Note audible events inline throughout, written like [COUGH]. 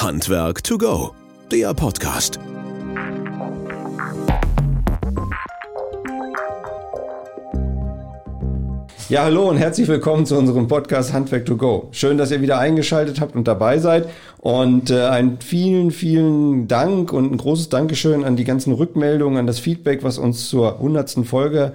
Handwerk to go, der Podcast. Ja, hallo und herzlich willkommen zu unserem Podcast Handwerk to go. Schön, dass ihr wieder eingeschaltet habt und dabei seid. Und äh, einen vielen, vielen Dank und ein großes Dankeschön an die ganzen Rückmeldungen, an das Feedback, was uns zur hundertsten Folge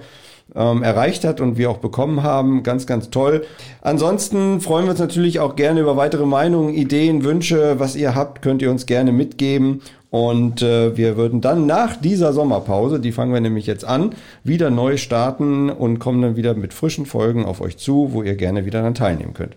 ähm, erreicht hat und wir auch bekommen haben. Ganz, ganz toll. Ansonsten freuen wir uns natürlich auch gerne über weitere Meinungen, Ideen, Wünsche. Was ihr habt, könnt ihr uns gerne mitgeben. Und äh, wir würden dann nach dieser Sommerpause, die fangen wir nämlich jetzt an, wieder neu starten und kommen dann wieder mit frischen Folgen auf euch zu, wo ihr gerne wieder daran teilnehmen könnt.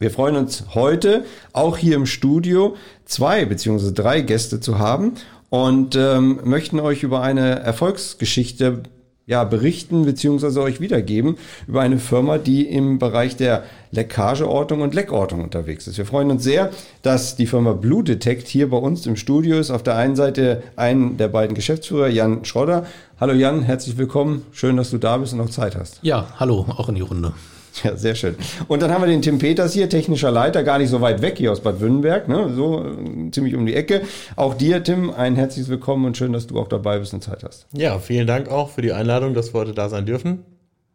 Wir freuen uns heute auch hier im Studio zwei beziehungsweise drei Gäste zu haben und ähm, möchten euch über eine Erfolgsgeschichte ja, berichten beziehungsweise euch wiedergeben über eine Firma, die im Bereich der Leckageortung und Leckortung unterwegs ist. Wir freuen uns sehr, dass die Firma Blue Detect hier bei uns im Studio ist. Auf der einen Seite ein der beiden Geschäftsführer, Jan Schrodder. Hallo Jan, herzlich willkommen. Schön, dass du da bist und noch Zeit hast. Ja, hallo, auch in die Runde. [LAUGHS] Ja, sehr schön. Und dann haben wir den Tim Peters hier, technischer Leiter, gar nicht so weit weg hier aus Bad Württemberg, ne? so äh, ziemlich um die Ecke. Auch dir, Tim, ein herzliches Willkommen und schön, dass du auch dabei bist und Zeit hast. Ja, vielen Dank auch für die Einladung, dass wir heute da sein dürfen.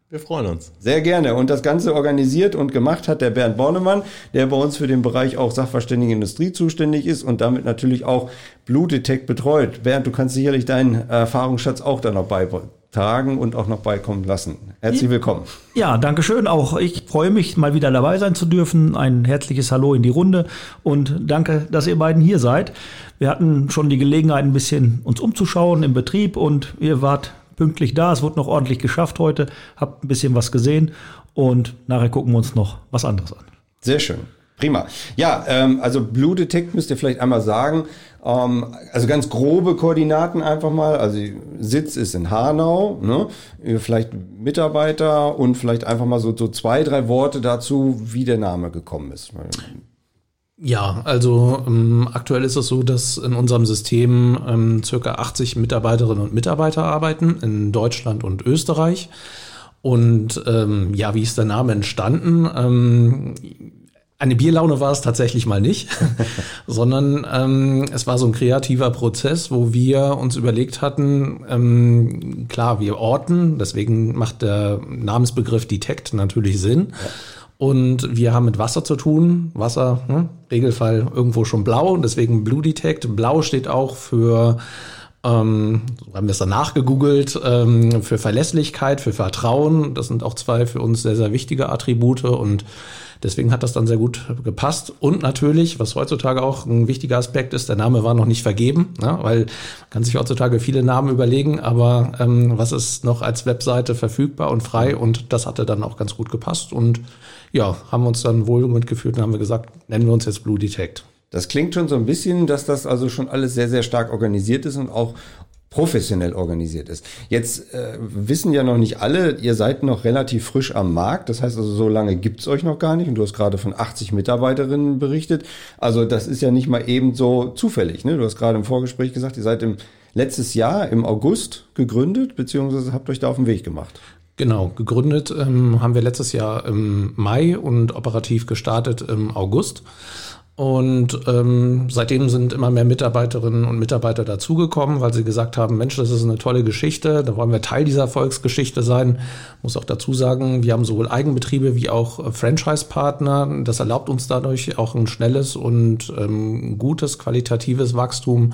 Wir freuen uns. Sehr gerne. Und das Ganze organisiert und gemacht hat der Bernd Bornemann, der bei uns für den Bereich auch Sachverständige Industrie zuständig ist und damit natürlich auch Blue Detect betreut. Bernd, du kannst sicherlich deinen Erfahrungsschatz auch da noch beibringen tragen und auch noch beikommen lassen. Herzlich willkommen. Ja, danke schön. Auch ich freue mich, mal wieder dabei sein zu dürfen. Ein herzliches Hallo in die Runde und danke, dass ihr beiden hier seid. Wir hatten schon die Gelegenheit, ein bisschen uns umzuschauen im Betrieb und ihr wart pünktlich da. Es wurde noch ordentlich geschafft heute. Habt ein bisschen was gesehen und nachher gucken wir uns noch was anderes an. Sehr schön. Prima. Ja, ähm, also Blue Detect müsst ihr vielleicht einmal sagen. Ähm, also ganz grobe Koordinaten einfach mal. Also Sitz ist in Hanau, ne? vielleicht Mitarbeiter und vielleicht einfach mal so, so zwei, drei Worte dazu, wie der Name gekommen ist. Ja, also ähm, aktuell ist es so, dass in unserem System ähm, circa 80 Mitarbeiterinnen und Mitarbeiter arbeiten in Deutschland und Österreich. Und ähm, ja, wie ist der Name entstanden? Ähm, eine Bierlaune war es tatsächlich mal nicht, [LAUGHS] sondern ähm, es war so ein kreativer Prozess, wo wir uns überlegt hatten, ähm, klar, wir orten, deswegen macht der Namensbegriff Detect natürlich Sinn. Ja. Und wir haben mit Wasser zu tun. Wasser, ne, Regelfall irgendwo schon blau, deswegen Blue Detect. Blau steht auch für ähm, haben wir es danach gegoogelt, ähm, für Verlässlichkeit, für Vertrauen. Das sind auch zwei für uns sehr, sehr wichtige Attribute und Deswegen hat das dann sehr gut gepasst. Und natürlich, was heutzutage auch ein wichtiger Aspekt ist, der Name war noch nicht vergeben, ne? weil man kann sich heutzutage viele Namen überlegen, aber ähm, was ist noch als Webseite verfügbar und frei? Und das hatte dann auch ganz gut gepasst. Und ja, haben uns dann wohl mitgeführt und haben wir gesagt, nennen wir uns jetzt Blue Detect. Das klingt schon so ein bisschen, dass das also schon alles sehr, sehr stark organisiert ist und auch professionell organisiert ist. Jetzt äh, wissen ja noch nicht alle, ihr seid noch relativ frisch am Markt. Das heißt also, so lange gibt's euch noch gar nicht. Und du hast gerade von 80 Mitarbeiterinnen berichtet. Also das ist ja nicht mal eben so zufällig. Ne? Du hast gerade im Vorgespräch gesagt, ihr seid im letztes Jahr im August gegründet, beziehungsweise habt euch da auf den Weg gemacht. Genau, gegründet ähm, haben wir letztes Jahr im Mai und operativ gestartet im August. Und ähm, seitdem sind immer mehr Mitarbeiterinnen und Mitarbeiter dazugekommen, weil sie gesagt haben, Mensch, das ist eine tolle Geschichte, da wollen wir Teil dieser Erfolgsgeschichte sein. Muss auch dazu sagen, wir haben sowohl Eigenbetriebe wie auch Franchise-Partner. Das erlaubt uns dadurch auch ein schnelles und ähm, gutes, qualitatives Wachstum.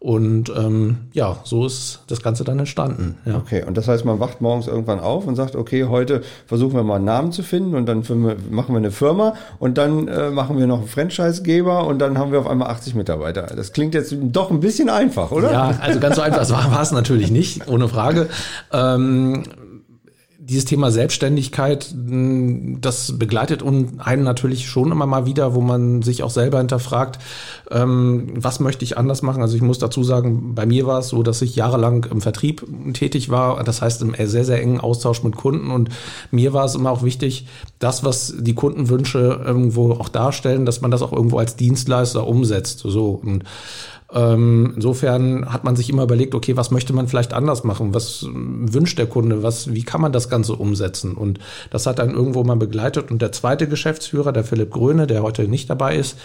Und ähm, ja, so ist das Ganze dann entstanden. Ja. Okay, und das heißt, man wacht morgens irgendwann auf und sagt, okay, heute versuchen wir mal einen Namen zu finden und dann machen wir eine Firma und dann äh, machen wir noch einen Franchisegeber und dann haben wir auf einmal 80 Mitarbeiter. Das klingt jetzt doch ein bisschen einfach, oder? Ja, also ganz so einfach war, war es natürlich nicht, ohne Frage. Ähm, dieses Thema Selbstständigkeit, das begleitet einen natürlich schon immer mal wieder, wo man sich auch selber hinterfragt, ähm, was möchte ich anders machen. Also ich muss dazu sagen, bei mir war es so, dass ich jahrelang im Vertrieb tätig war, das heißt im sehr, sehr engen Austausch mit Kunden und mir war es immer auch wichtig, das, was die Kundenwünsche irgendwo auch darstellen, dass man das auch irgendwo als Dienstleister umsetzt. So und ähm, insofern hat man sich immer überlegt, okay, was möchte man vielleicht anders machen? Was wünscht der Kunde? Was, wie kann man das Ganze umsetzen? Und das hat dann irgendwo mal begleitet. Und der zweite Geschäftsführer, der Philipp Gröne, der heute nicht dabei ist,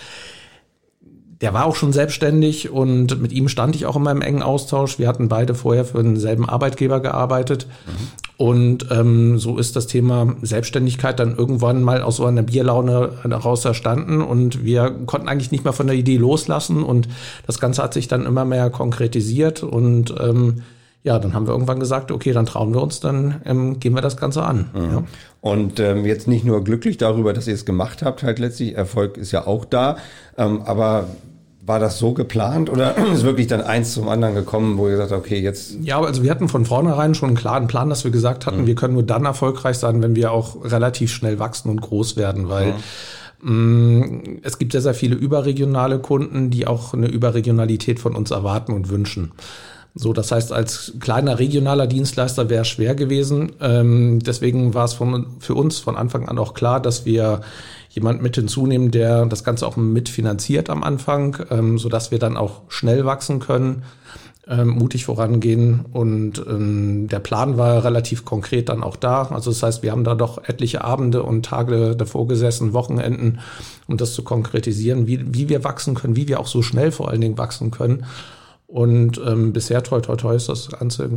der war auch schon selbstständig und mit ihm stand ich auch in meinem engen Austausch. Wir hatten beide vorher für denselben Arbeitgeber gearbeitet. Mhm. Und ähm, so ist das Thema Selbstständigkeit dann irgendwann mal aus so einer Bierlaune heraus erstanden. Und wir konnten eigentlich nicht mehr von der Idee loslassen. Und das Ganze hat sich dann immer mehr konkretisiert. Und ähm, ja, dann haben wir irgendwann gesagt, okay, dann trauen wir uns, dann ähm, gehen wir das Ganze an. Mhm. Ja. Und ähm, jetzt nicht nur glücklich darüber, dass ihr es gemacht habt, halt letztlich, Erfolg ist ja auch da, ähm, aber war das so geplant oder [CLEARS THROAT] ist wirklich dann eins zum anderen gekommen, wo ihr gesagt habt, okay, jetzt. Ja, also wir hatten von vornherein schon einen klaren Plan, dass wir gesagt hatten, mhm. wir können nur dann erfolgreich sein, wenn wir auch relativ schnell wachsen und groß werden, weil mhm. es gibt sehr, sehr viele überregionale Kunden, die auch eine Überregionalität von uns erwarten und wünschen. So, das heißt, als kleiner regionaler Dienstleister wäre es schwer gewesen. Ähm, deswegen war es von, für uns von Anfang an auch klar, dass wir jemand mit hinzunehmen, der das Ganze auch mitfinanziert am Anfang, ähm, so dass wir dann auch schnell wachsen können, ähm, mutig vorangehen. Und ähm, der Plan war relativ konkret dann auch da. Also das heißt, wir haben da doch etliche Abende und Tage davor gesessen, Wochenenden, um das zu konkretisieren, wie, wie wir wachsen können, wie wir auch so schnell vor allen Dingen wachsen können. Und ähm, bisher, toi, toi, toi, ist das Ganze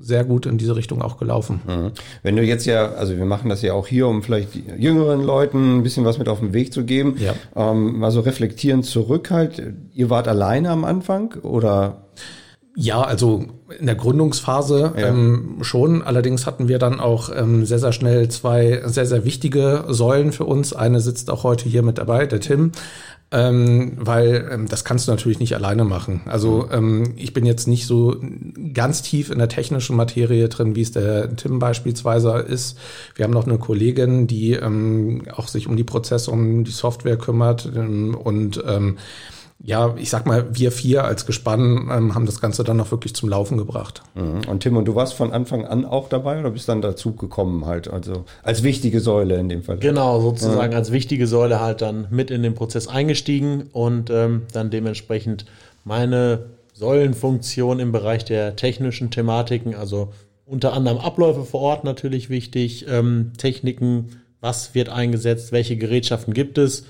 sehr gut in diese Richtung auch gelaufen. Mhm. Wenn du jetzt ja, also wir machen das ja auch hier, um vielleicht jüngeren Leuten ein bisschen was mit auf den Weg zu geben, ja. ähm, mal so reflektieren zurück halt. Ihr wart alleine am Anfang oder? Ja, also in der Gründungsphase ja. ähm, schon. Allerdings hatten wir dann auch ähm, sehr, sehr schnell zwei sehr, sehr wichtige Säulen für uns. Eine sitzt auch heute hier mit dabei, der Tim ähm, weil ähm, das kannst du natürlich nicht alleine machen. Also ähm, ich bin jetzt nicht so ganz tief in der technischen Materie drin, wie es der Tim beispielsweise ist. Wir haben noch eine Kollegin, die ähm, auch sich um die Prozesse, um die Software kümmert ähm, und ähm, ja, ich sag mal, wir vier als Gespann ähm, haben das Ganze dann noch wirklich zum Laufen gebracht. Mhm. Und Tim, und du warst von Anfang an auch dabei oder bist dann dazu gekommen halt, also als wichtige Säule in dem Fall? Genau, sozusagen ja. als wichtige Säule halt dann mit in den Prozess eingestiegen und ähm, dann dementsprechend meine Säulenfunktion im Bereich der technischen Thematiken, also unter anderem Abläufe vor Ort natürlich wichtig, ähm, Techniken, was wird eingesetzt, welche Gerätschaften gibt es,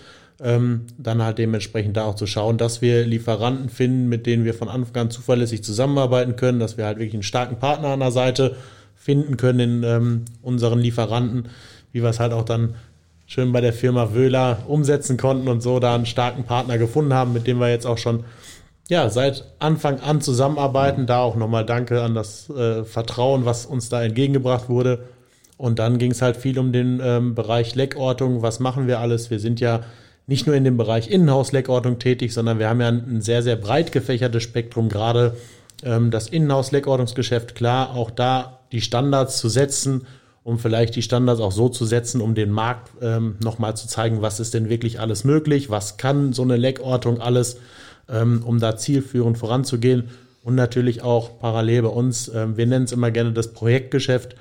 ähm, dann halt dementsprechend da auch zu schauen, dass wir Lieferanten finden, mit denen wir von Anfang an zuverlässig zusammenarbeiten können, dass wir halt wirklich einen starken Partner an der Seite finden können in ähm, unseren Lieferanten, wie wir es halt auch dann schön bei der Firma Wöhler umsetzen konnten und so da einen starken Partner gefunden haben, mit dem wir jetzt auch schon ja, seit Anfang an zusammenarbeiten. Da auch nochmal Danke an das äh, Vertrauen, was uns da entgegengebracht wurde. Und dann ging es halt viel um den ähm, Bereich Leckortung. Was machen wir alles? Wir sind ja nicht nur in dem Bereich Innenhaus-Leckordnung tätig, sondern wir haben ja ein sehr, sehr breit gefächertes Spektrum, gerade ähm, das Innenhaus-Leckordnungsgeschäft, klar, auch da die Standards zu setzen, um vielleicht die Standards auch so zu setzen, um den Markt ähm, nochmal zu zeigen, was ist denn wirklich alles möglich, was kann so eine Leckortung alles, ähm, um da zielführend voranzugehen. Und natürlich auch parallel bei uns, ähm, wir nennen es immer gerne das Projektgeschäft.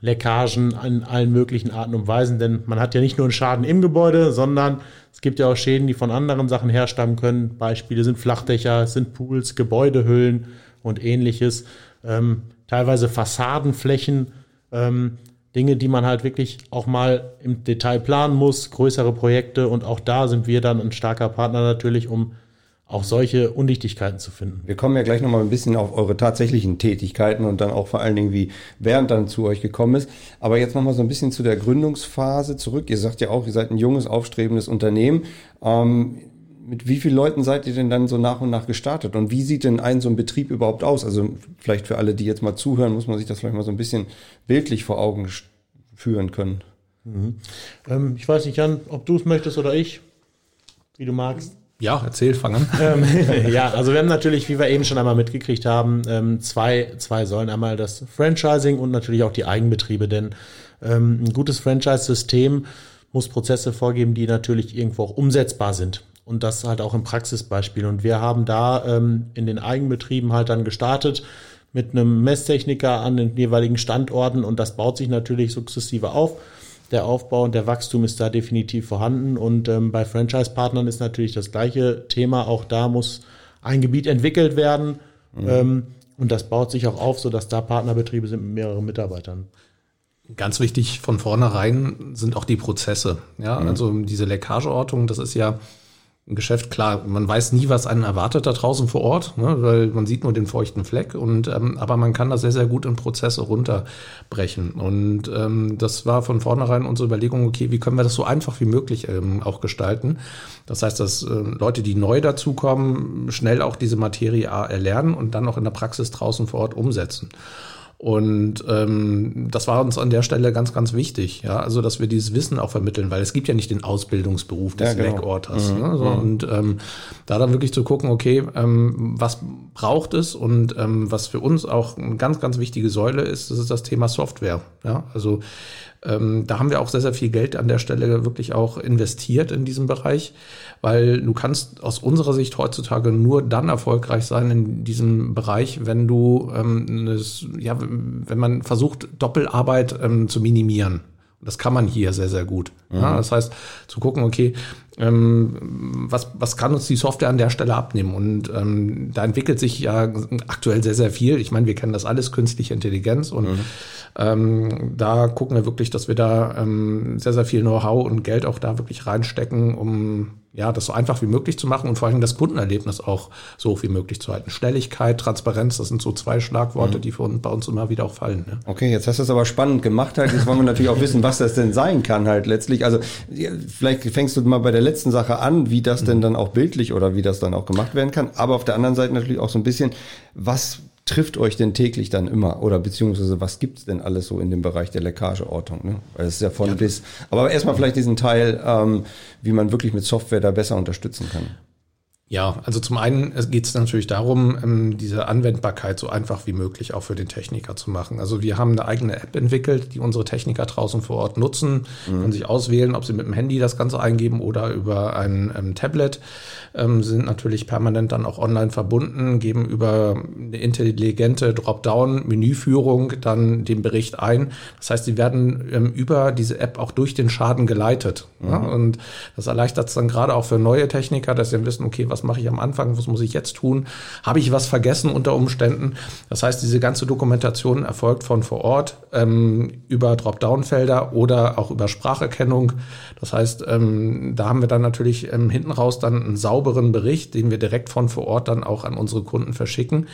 Leckagen in allen möglichen Arten und Weisen, denn man hat ja nicht nur einen Schaden im Gebäude, sondern es gibt ja auch Schäden, die von anderen Sachen herstammen können. Beispiele sind Flachdächer, sind Pools, Gebäudehüllen und ähnliches. Ähm, teilweise Fassadenflächen, ähm, Dinge, die man halt wirklich auch mal im Detail planen muss, größere Projekte und auch da sind wir dann ein starker Partner natürlich, um auch solche Undichtigkeiten zu finden. Wir kommen ja gleich nochmal ein bisschen auf eure tatsächlichen Tätigkeiten und dann auch vor allen Dingen, wie Bernd dann zu euch gekommen ist. Aber jetzt nochmal so ein bisschen zu der Gründungsphase zurück. Ihr sagt ja auch, ihr seid ein junges, aufstrebendes Unternehmen. Ähm, mit wie vielen Leuten seid ihr denn dann so nach und nach gestartet? Und wie sieht denn ein so ein Betrieb überhaupt aus? Also vielleicht für alle, die jetzt mal zuhören, muss man sich das vielleicht mal so ein bisschen bildlich vor Augen führen können. Mhm. Ähm, ich weiß nicht, Jan, ob du es möchtest oder ich, wie du magst. Ja, erzähl, fang an. [LAUGHS] Ähm, [LAUGHS] ja, also wir haben natürlich, wie wir eben schon einmal mitgekriegt haben, ähm, zwei, zwei Säulen. Einmal das Franchising und natürlich auch die Eigenbetriebe, denn ähm, ein gutes Franchise-System muss Prozesse vorgeben, die natürlich irgendwo auch umsetzbar sind. Und das halt auch im Praxisbeispiel. Und wir haben da in den Eigenbetrieben halt dann gestartet mit einem Messtechniker an den jeweiligen Standorten und das baut sich natürlich sukzessive auf der Aufbau und der Wachstum ist da definitiv vorhanden. Und ähm, bei Franchise-Partnern ist natürlich das gleiche Thema. Auch da muss ein Gebiet entwickelt werden. Mhm. Ähm, und das baut sich auch auf, sodass da Partnerbetriebe sind mit mehreren Mitarbeitern. Ganz wichtig von vornherein sind auch die Prozesse. Ja, mhm. also diese Leckageortung, das ist ja ein Geschäft, klar, man weiß nie, was einen erwartet da draußen vor Ort, ne, weil man sieht nur den feuchten Fleck und ähm, aber man kann das sehr, sehr gut in Prozesse runterbrechen. Und ähm, das war von vornherein unsere Überlegung, okay, wie können wir das so einfach wie möglich ähm, auch gestalten? Das heißt, dass äh, Leute, die neu dazukommen, schnell auch diese Materie erlernen und dann auch in der Praxis draußen vor Ort umsetzen. Und ähm, das war uns an der Stelle ganz, ganz wichtig, ja, also dass wir dieses Wissen auch vermitteln, weil es gibt ja nicht den Ausbildungsberuf des ja, genau. Leckorters. Mhm. Ne? So, mhm. Und ähm, da dann wirklich zu gucken, okay, ähm, was braucht es und ähm, was für uns auch eine ganz, ganz wichtige Säule ist, das ist das Thema Software. Ja, also ähm, da haben wir auch sehr, sehr viel Geld an der Stelle wirklich auch investiert in diesem Bereich, weil du kannst aus unserer Sicht heutzutage nur dann erfolgreich sein in diesem Bereich, wenn du, ähm, das, ja, wenn man versucht, Doppelarbeit ähm, zu minimieren. Das kann man hier sehr, sehr gut. Mhm. Ja, das heißt, zu gucken, okay, was, was kann uns die Software an der Stelle abnehmen? Und ähm, da entwickelt sich ja aktuell sehr, sehr viel. Ich meine, wir kennen das alles, künstliche Intelligenz. Und mhm. ähm, da gucken wir wirklich, dass wir da ähm, sehr, sehr viel Know-how und Geld auch da wirklich reinstecken, um ja, das so einfach wie möglich zu machen und vor allem das Kundenerlebnis auch so hoch wie möglich zu halten. Schnelligkeit, Transparenz, das sind so zwei Schlagworte, mhm. die uns, bei uns immer wieder auch fallen. Ne? Okay, jetzt hast du es aber spannend gemacht halt. Jetzt wollen wir natürlich auch [LAUGHS] wissen, was das denn sein kann halt letztlich. Also vielleicht fängst du mal bei der letzten Sache an, wie das mhm. denn dann auch bildlich oder wie das dann auch gemacht werden kann. Aber auf der anderen Seite natürlich auch so ein bisschen, was trifft euch denn täglich dann immer? Oder beziehungsweise was gibt's denn alles so in dem Bereich der Leckageortung? Ne? Weil es ist ja von ja. bis. Aber erstmal vielleicht diesen Teil, ähm, wie man wirklich mit Software da besser unterstützen kann. Ja, also zum einen geht es natürlich darum, ähm, diese Anwendbarkeit so einfach wie möglich auch für den Techniker zu machen. Also wir haben eine eigene App entwickelt, die unsere Techniker draußen vor Ort nutzen, mhm. können sich auswählen, ob sie mit dem Handy das Ganze eingeben oder über ein ähm, Tablet, ähm, sind natürlich permanent dann auch online verbunden, geben über eine intelligente Dropdown-Menüführung dann den Bericht ein. Das heißt, sie werden ähm, über diese App auch durch den Schaden geleitet. Mhm. Ja? Und das erleichtert es dann gerade auch für neue Techniker, dass sie wissen, okay, was was mache ich am Anfang, was muss ich jetzt tun, habe ich was vergessen unter Umständen. Das heißt, diese ganze Dokumentation erfolgt von vor Ort ähm, über Dropdown-Felder oder auch über Spracherkennung. Das heißt, ähm, da haben wir dann natürlich ähm, hinten raus dann einen sauberen Bericht, den wir direkt von vor Ort dann auch an unsere Kunden verschicken.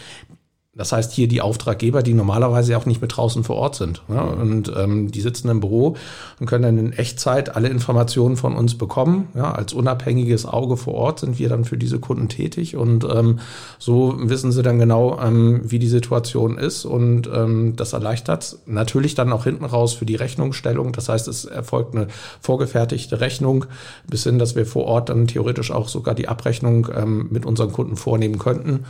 Das heißt hier die Auftraggeber, die normalerweise auch nicht mit draußen vor Ort sind. Ja, und ähm, die sitzen im Büro und können dann in Echtzeit alle Informationen von uns bekommen. Ja, als unabhängiges Auge vor Ort sind wir dann für diese Kunden tätig und ähm, so wissen sie dann genau, ähm, wie die Situation ist und ähm, das erleichtert natürlich dann auch hinten raus für die Rechnungsstellung. Das heißt, es erfolgt eine vorgefertigte Rechnung bis hin, dass wir vor Ort dann theoretisch auch sogar die Abrechnung ähm, mit unseren Kunden vornehmen könnten.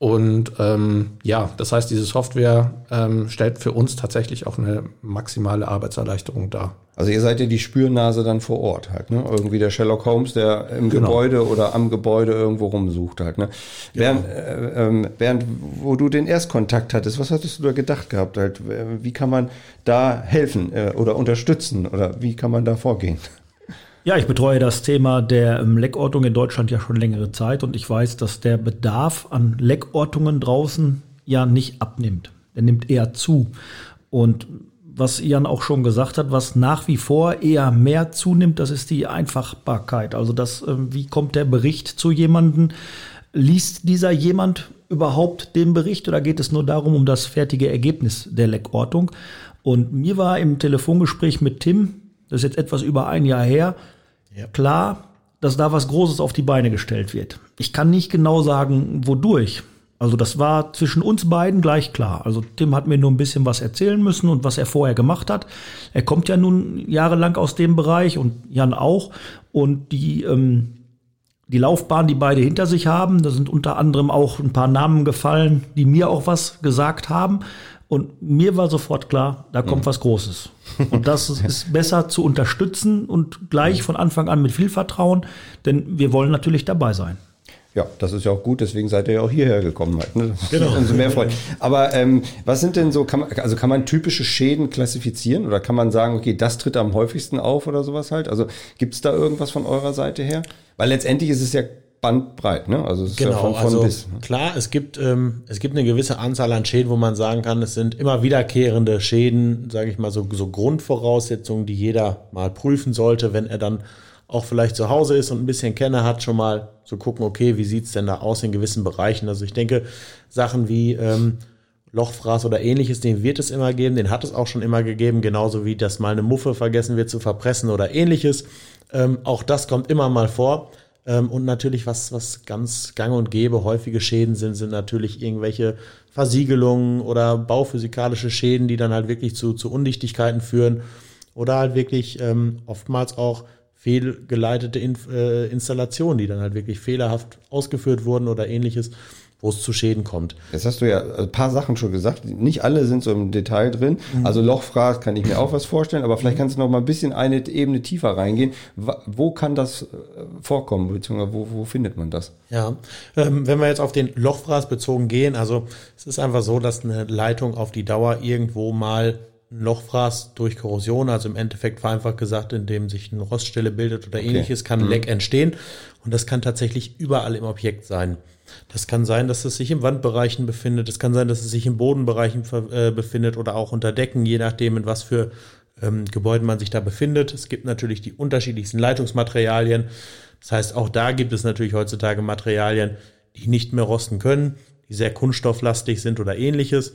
Und ähm, ja, das heißt, diese Software ähm, stellt für uns tatsächlich auch eine maximale Arbeitserleichterung dar. Also ihr seid ja die Spürnase dann vor Ort halt, ne? Irgendwie der Sherlock Holmes, der im genau. Gebäude oder am Gebäude irgendwo rumsucht halt, ne? Genau. Während, äh, während, wo du den Erstkontakt hattest, was hattest du da gedacht gehabt halt? Wie kann man da helfen äh, oder unterstützen oder wie kann man da vorgehen? Ja, ich betreue das Thema der ähm, Leckortung in Deutschland ja schon längere Zeit und ich weiß, dass der Bedarf an Leckortungen draußen ja nicht abnimmt. Er nimmt eher zu. Und was Ian auch schon gesagt hat, was nach wie vor eher mehr zunimmt, das ist die Einfachbarkeit. Also das, ähm, wie kommt der Bericht zu jemandem? Liest dieser jemand überhaupt den Bericht oder geht es nur darum, um das fertige Ergebnis der Leckortung? Und mir war im Telefongespräch mit Tim das ist jetzt etwas über ein Jahr her, ja. klar, dass da was Großes auf die Beine gestellt wird. Ich kann nicht genau sagen, wodurch. Also das war zwischen uns beiden gleich klar. Also Tim hat mir nur ein bisschen was erzählen müssen und was er vorher gemacht hat. Er kommt ja nun jahrelang aus dem Bereich und Jan auch. Und die, ähm, die Laufbahn, die beide hinter sich haben, da sind unter anderem auch ein paar Namen gefallen, die mir auch was gesagt haben. Und mir war sofort klar, da kommt mhm. was Großes. [LAUGHS] Und das ist besser zu unterstützen und gleich von Anfang an mit viel Vertrauen, denn wir wollen natürlich dabei sein. Ja, das ist ja auch gut, deswegen seid ihr ja auch hierher gekommen halt. Ne? Genau. Umso mehr Freude. Aber ähm, was sind denn so, kann man, also kann man typische Schäden klassifizieren oder kann man sagen, okay, das tritt am häufigsten auf oder sowas halt? Also gibt es da irgendwas von eurer Seite her? Weil letztendlich ist es ja bandbreit, ne? Also es ist genau, ja von, von also bis. Ne? Klar, es gibt ähm, es gibt eine gewisse Anzahl an Schäden, wo man sagen kann, es sind immer wiederkehrende Schäden, sage ich mal so so Grundvoraussetzungen, die jeder mal prüfen sollte, wenn er dann auch vielleicht zu Hause ist und ein bisschen Kenner hat, schon mal zu gucken, okay, wie sieht's denn da aus in gewissen Bereichen. Also ich denke, Sachen wie ähm, Lochfraß oder ähnliches, den wird es immer geben, den hat es auch schon immer gegeben, genauso wie dass mal eine Muffe vergessen wird zu verpressen oder ähnliches. Ähm, auch das kommt immer mal vor. Ähm, und natürlich, was, was ganz gang und gäbe, häufige Schäden sind, sind natürlich irgendwelche Versiegelungen oder bauphysikalische Schäden, die dann halt wirklich zu, zu Undichtigkeiten führen. Oder halt wirklich ähm, oftmals auch fehlgeleitete In äh, Installationen, die dann halt wirklich fehlerhaft ausgeführt wurden oder ähnliches wo es zu Schäden kommt. Jetzt hast du ja ein paar Sachen schon gesagt. Nicht alle sind so im Detail drin. Mhm. Also Lochfraß kann ich mir auch was vorstellen, aber vielleicht mhm. kannst du noch mal ein bisschen eine Ebene tiefer reingehen. Wo kann das äh, vorkommen, beziehungsweise wo, wo findet man das? Ja, ähm, wenn wir jetzt auf den Lochfraß bezogen gehen, also es ist einfach so, dass eine Leitung auf die Dauer irgendwo mal ein Lochfraß durch Korrosion, also im Endeffekt vereinfacht gesagt, indem sich eine Roststelle bildet oder okay. ähnliches, kann ein mhm. Leck entstehen. Und das kann tatsächlich überall im Objekt sein. Das kann sein, dass es sich im Wandbereichen befindet. Es kann sein, dass es sich im Bodenbereichen äh, befindet oder auch unter Decken, je nachdem, in was für ähm, Gebäuden man sich da befindet. Es gibt natürlich die unterschiedlichsten Leitungsmaterialien. Das heißt, auch da gibt es natürlich heutzutage Materialien, die nicht mehr rosten können, die sehr kunststofflastig sind oder ähnliches.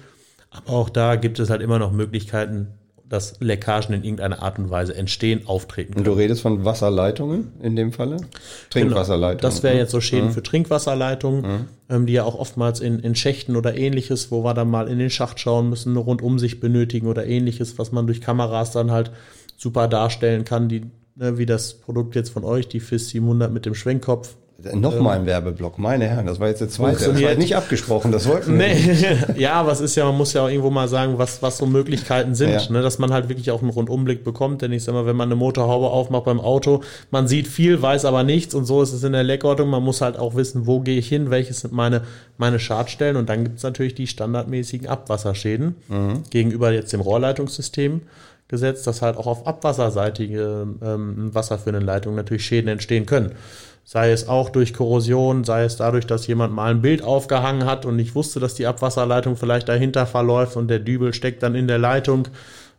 Aber auch da gibt es halt immer noch Möglichkeiten, dass Leckagen in irgendeiner Art und Weise entstehen, auftreten können. Und du redest von Wasserleitungen in dem Falle? Trinkwasserleitungen. Genau. Das wäre jetzt so Schäden mhm. für Trinkwasserleitungen, mhm. ähm, die ja auch oftmals in, in Schächten oder ähnliches, wo wir dann mal in den Schacht schauen müssen, eine Rundumsicht benötigen oder ähnliches, was man durch Kameras dann halt super darstellen kann, die, ne, wie das Produkt jetzt von euch, die FIS 700 mit dem Schwenkkopf, Nochmal ein Werbeblock, meine Herren, das war jetzt der zweite. Das war nicht abgesprochen, das wollten wir. Nee. [LAUGHS] ja, aber es ist ja, man muss ja auch irgendwo mal sagen, was, was so Möglichkeiten sind, ja. ne, dass man halt wirklich auch einen Rundumblick bekommt. Denn ich sag mal, wenn man eine Motorhaube aufmacht beim Auto, man sieht viel, weiß aber nichts und so ist es in der Leckortung. Man muss halt auch wissen, wo gehe ich hin, welches sind meine, meine Schadstellen und dann gibt es natürlich die standardmäßigen Abwasserschäden mhm. gegenüber jetzt dem Rohrleitungssystem gesetzt, dass halt auch auf abwasserseitige ähm, wasserführenden Leitungen natürlich Schäden entstehen können sei es auch durch Korrosion, sei es dadurch, dass jemand mal ein Bild aufgehangen hat und nicht wusste, dass die Abwasserleitung vielleicht dahinter verläuft und der Dübel steckt dann in der Leitung.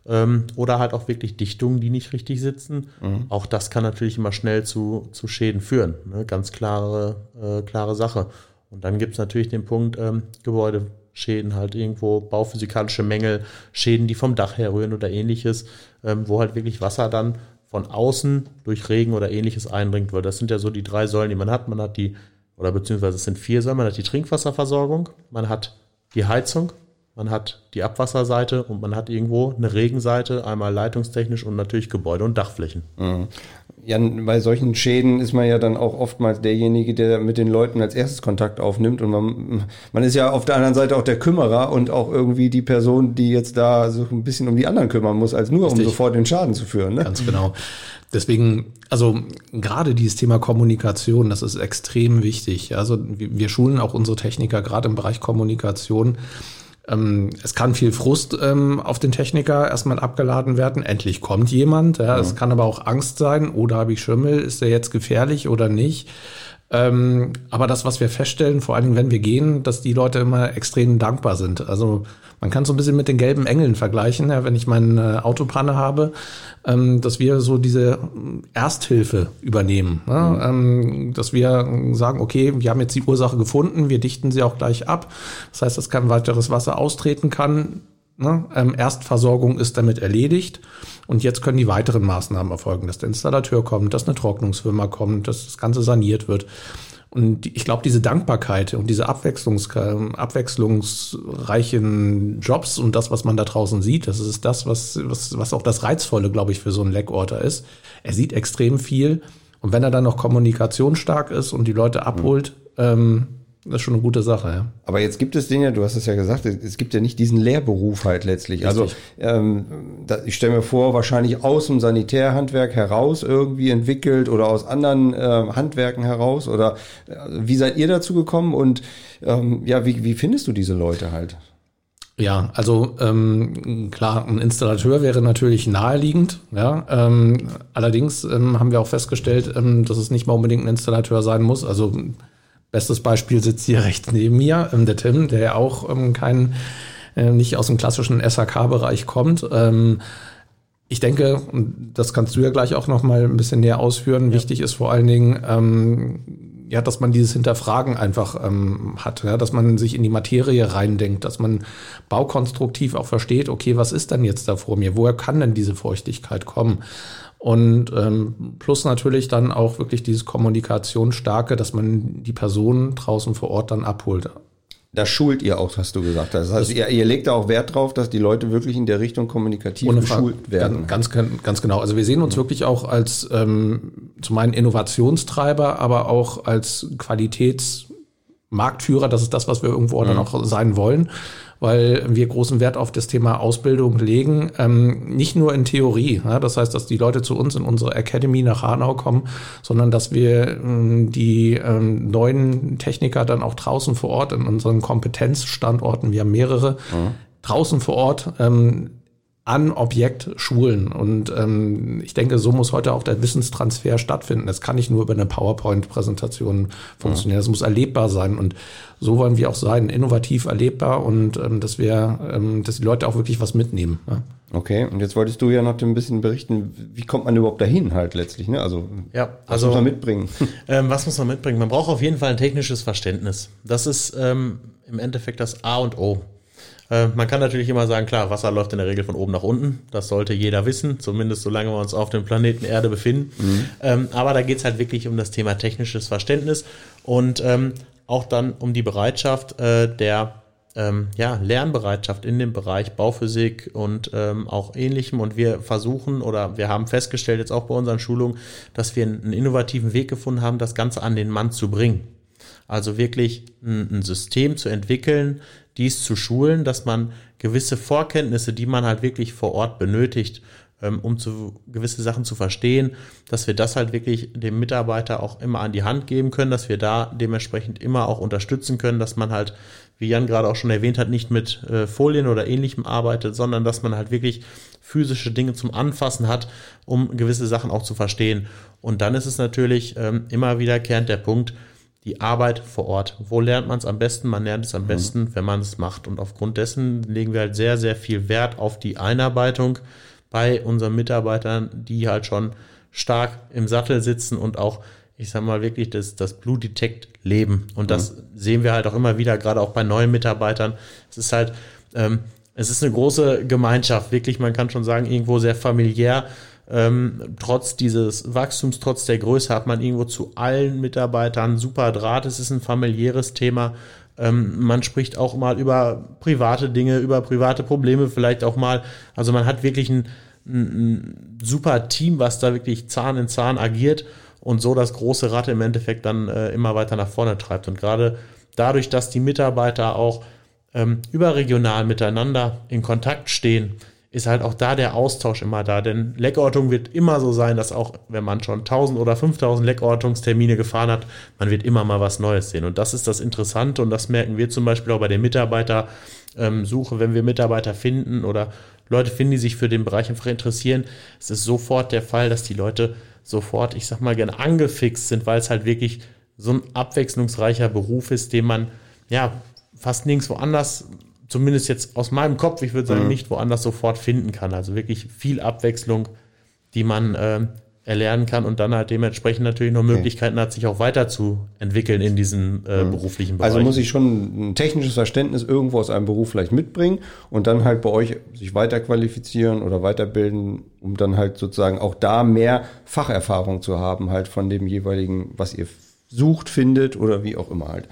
Ähm, oder halt auch wirklich Dichtungen, die nicht richtig sitzen. Mhm. Auch das kann natürlich immer schnell zu, zu Schäden führen. Ne? Ganz klare, äh, klare Sache. Und dann gibt's natürlich den Punkt ähm, Gebäudeschäden, halt irgendwo bauphysikalische Mängel, Schäden, die vom Dach herrühren oder ähnliches, ähm, wo halt wirklich Wasser dann von außen durch Regen oder ähnliches eindringt, weil das sind ja so die drei Säulen, die man hat. Man hat die, oder beziehungsweise es sind vier Säulen, man hat die Trinkwasserversorgung, man hat die Heizung, man hat die Abwasserseite und man hat irgendwo eine Regenseite, einmal leitungstechnisch und natürlich Gebäude und Dachflächen. Mhm. Ja, bei solchen Schäden ist man ja dann auch oftmals derjenige, der mit den Leuten als erstes Kontakt aufnimmt. Und man, man ist ja auf der anderen Seite auch der Kümmerer und auch irgendwie die Person, die jetzt da so ein bisschen um die anderen kümmern muss, als nur Richtig. um sofort den Schaden zu führen. Ne? Ganz genau. Deswegen, also gerade dieses Thema Kommunikation, das ist extrem wichtig. Also wir schulen auch unsere Techniker gerade im Bereich Kommunikation ähm, es kann viel Frust ähm, auf den Techniker erstmal abgeladen werden. Endlich kommt jemand. Ja. Es kann aber auch Angst sein. Oder habe ich Schimmel? Ist der jetzt gefährlich oder nicht? Ähm, aber das, was wir feststellen, vor allen Dingen, wenn wir gehen, dass die Leute immer extrem dankbar sind. Also man kann so ein bisschen mit den gelben Engeln vergleichen, ja, wenn ich meine Autopanne habe, ähm, dass wir so diese Ersthilfe übernehmen. Ja, mhm. ähm, dass wir sagen, okay, wir haben jetzt die Ursache gefunden, wir dichten sie auch gleich ab. Das heißt, dass kein weiteres Wasser austreten kann. Ne? Ähm, Erstversorgung ist damit erledigt. Und jetzt können die weiteren Maßnahmen erfolgen, dass der Installateur kommt, dass eine Trocknungsfirma kommt, dass das Ganze saniert wird. Und ich glaube, diese Dankbarkeit und diese Abwechslungs abwechslungsreichen Jobs und das, was man da draußen sieht, das ist das, was, was, was auch das Reizvolle, glaube ich, für so einen Leckorter ist. Er sieht extrem viel. Und wenn er dann noch kommunikationsstark ist und die Leute abholt, mhm. ähm, das ist schon eine gute Sache, ja. Aber jetzt gibt es Dinge, du hast es ja gesagt, es gibt ja nicht diesen Lehrberuf halt letztlich. Richtig. Also ähm, da, ich stelle mir vor, wahrscheinlich aus dem Sanitärhandwerk heraus irgendwie entwickelt oder aus anderen äh, Handwerken heraus. Oder äh, wie seid ihr dazu gekommen und ähm, ja, wie, wie findest du diese Leute halt? Ja, also ähm, klar, ein Installateur wäre natürlich naheliegend. Ja, ähm, allerdings ähm, haben wir auch festgestellt, ähm, dass es nicht mal unbedingt ein Installateur sein muss. Also Bestes Beispiel sitzt hier rechts neben mir, ähm, der Tim, der ja auch ähm, kein, äh, nicht aus dem klassischen SAK-Bereich kommt. Ähm, Ich denke, und das kannst du ja gleich auch noch mal ein bisschen näher ausführen. Ja. Wichtig ist vor allen Dingen, ähm, ja, dass man dieses Hinterfragen einfach ähm, hat, ja, dass man sich in die Materie reindenkt, dass man baukonstruktiv auch versteht, okay, was ist denn jetzt da vor mir? Woher kann denn diese Feuchtigkeit kommen? Und ähm, plus natürlich dann auch wirklich dieses Kommunikationsstarke, dass man die Person draußen vor Ort dann abholt. Das schult ihr auch, hast du gesagt. Das heißt, ihr, ihr, legt da auch Wert drauf, dass die Leute wirklich in der Richtung kommunikativ geschult werden. Ganz, ganz, genau. Also wir sehen uns wirklich auch als ähm, zum einen Innovationstreiber, aber auch als Qualitätsmarktführer. Das ist das, was wir irgendwo mhm. dann auch sein wollen weil wir großen Wert auf das Thema Ausbildung legen. Ähm, nicht nur in Theorie, ja, das heißt, dass die Leute zu uns in unsere Academy nach Hanau kommen, sondern dass wir ähm, die ähm, neuen Techniker dann auch draußen vor Ort in unseren Kompetenzstandorten, wir haben mehrere, mhm. draußen vor Ort ähm, an Objekt schulen. Und ähm, ich denke, so muss heute auch der Wissenstransfer stattfinden. Das kann nicht nur über eine PowerPoint-Präsentation funktionieren. Das muss erlebbar sein. Und so wollen wir auch sein, innovativ erlebbar und ähm, dass wir, ähm, dass die Leute auch wirklich was mitnehmen. Ja. Okay, und jetzt wolltest du ja noch ein bisschen berichten, wie kommt man überhaupt dahin halt letztlich, ne? Also, ja, was also, muss man mitbringen? [LAUGHS] Ähm, was muss man mitbringen? Man braucht auf jeden Fall ein technisches Verständnis. Das ist ähm, im Endeffekt das A und O. Äh, man kann natürlich immer sagen, klar, Wasser läuft in der Regel von oben nach unten. Das sollte jeder wissen, zumindest solange wir uns auf dem Planeten Erde befinden. Mhm. Ähm, aber da geht es halt wirklich um das Thema technisches Verständnis und ähm, auch dann um die Bereitschaft äh, der ähm, ja, Lernbereitschaft in dem Bereich Bauphysik und ähm, auch ähnlichem. Und wir versuchen oder wir haben festgestellt jetzt auch bei unseren Schulungen, dass wir einen innovativen Weg gefunden haben, das Ganze an den Mann zu bringen. Also wirklich ein, ein System zu entwickeln, dies zu schulen, dass man gewisse Vorkenntnisse, die man halt wirklich vor Ort benötigt, ähm, um zu gewisse Sachen zu verstehen, dass wir das halt wirklich dem Mitarbeiter auch immer an die Hand geben können, dass wir da dementsprechend immer auch unterstützen können, dass man halt, wie Jan gerade auch schon erwähnt hat, nicht mit äh, Folien oder ähnlichem arbeitet, sondern dass man halt wirklich physische Dinge zum Anfassen hat, um gewisse Sachen auch zu verstehen. Und dann ist es natürlich ähm, immer wiederkehrend der Punkt, die Arbeit vor Ort. Wo lernt man es am besten? Man lernt es am mhm. besten, wenn man es macht. Und aufgrund dessen legen wir halt sehr, sehr viel Wert auf die Einarbeitung bei unseren Mitarbeitern, die halt schon stark im Sattel sitzen und auch, ich sag mal, wirklich das, das Blue Detect leben. Und das mhm. sehen wir halt auch immer wieder, gerade auch bei neuen Mitarbeitern. Es ist halt, ähm, es ist eine große Gemeinschaft, wirklich, man kann schon sagen, irgendwo sehr familiär ähm, trotz dieses Wachstums, trotz der Größe hat man irgendwo zu allen Mitarbeitern super Draht. Es ist ein familiäres Thema. Ähm, man spricht auch mal über private Dinge, über private Probleme vielleicht auch mal. Also man hat wirklich ein, ein, ein super Team, was da wirklich Zahn in Zahn agiert und so das große Rad im Endeffekt dann äh, immer weiter nach vorne treibt. Und gerade dadurch, dass die Mitarbeiter auch ähm, überregional miteinander in Kontakt stehen, ist halt auch da der Austausch immer da. Denn Leckortung wird immer so sein, dass auch wenn man schon 1000 oder 5000 Leckortungstermine gefahren hat, man wird immer mal was Neues sehen. Und das ist das Interessante und das merken wir zum Beispiel auch bei der Mitarbeitersuche, wenn wir Mitarbeiter finden oder Leute finden, die sich für den Bereich einfach interessieren. Es ist sofort der Fall, dass die Leute sofort, ich sag mal, gerne angefixt sind, weil es halt wirklich so ein abwechslungsreicher Beruf ist, den man ja fast nirgendwo anders zumindest jetzt aus meinem Kopf, ich würde sagen, mhm. nicht woanders sofort finden kann. Also wirklich viel Abwechslung, die man äh, erlernen kann und dann halt dementsprechend natürlich noch Möglichkeiten okay. hat, sich auch weiterzuentwickeln in diesem äh, mhm. beruflichen Bereich. Also muss ich schon ein technisches Verständnis irgendwo aus einem Beruf vielleicht mitbringen und dann halt bei euch sich weiterqualifizieren oder weiterbilden, um dann halt sozusagen auch da mehr Facherfahrung zu haben, halt von dem jeweiligen, was ihr sucht, findet oder wie auch immer halt.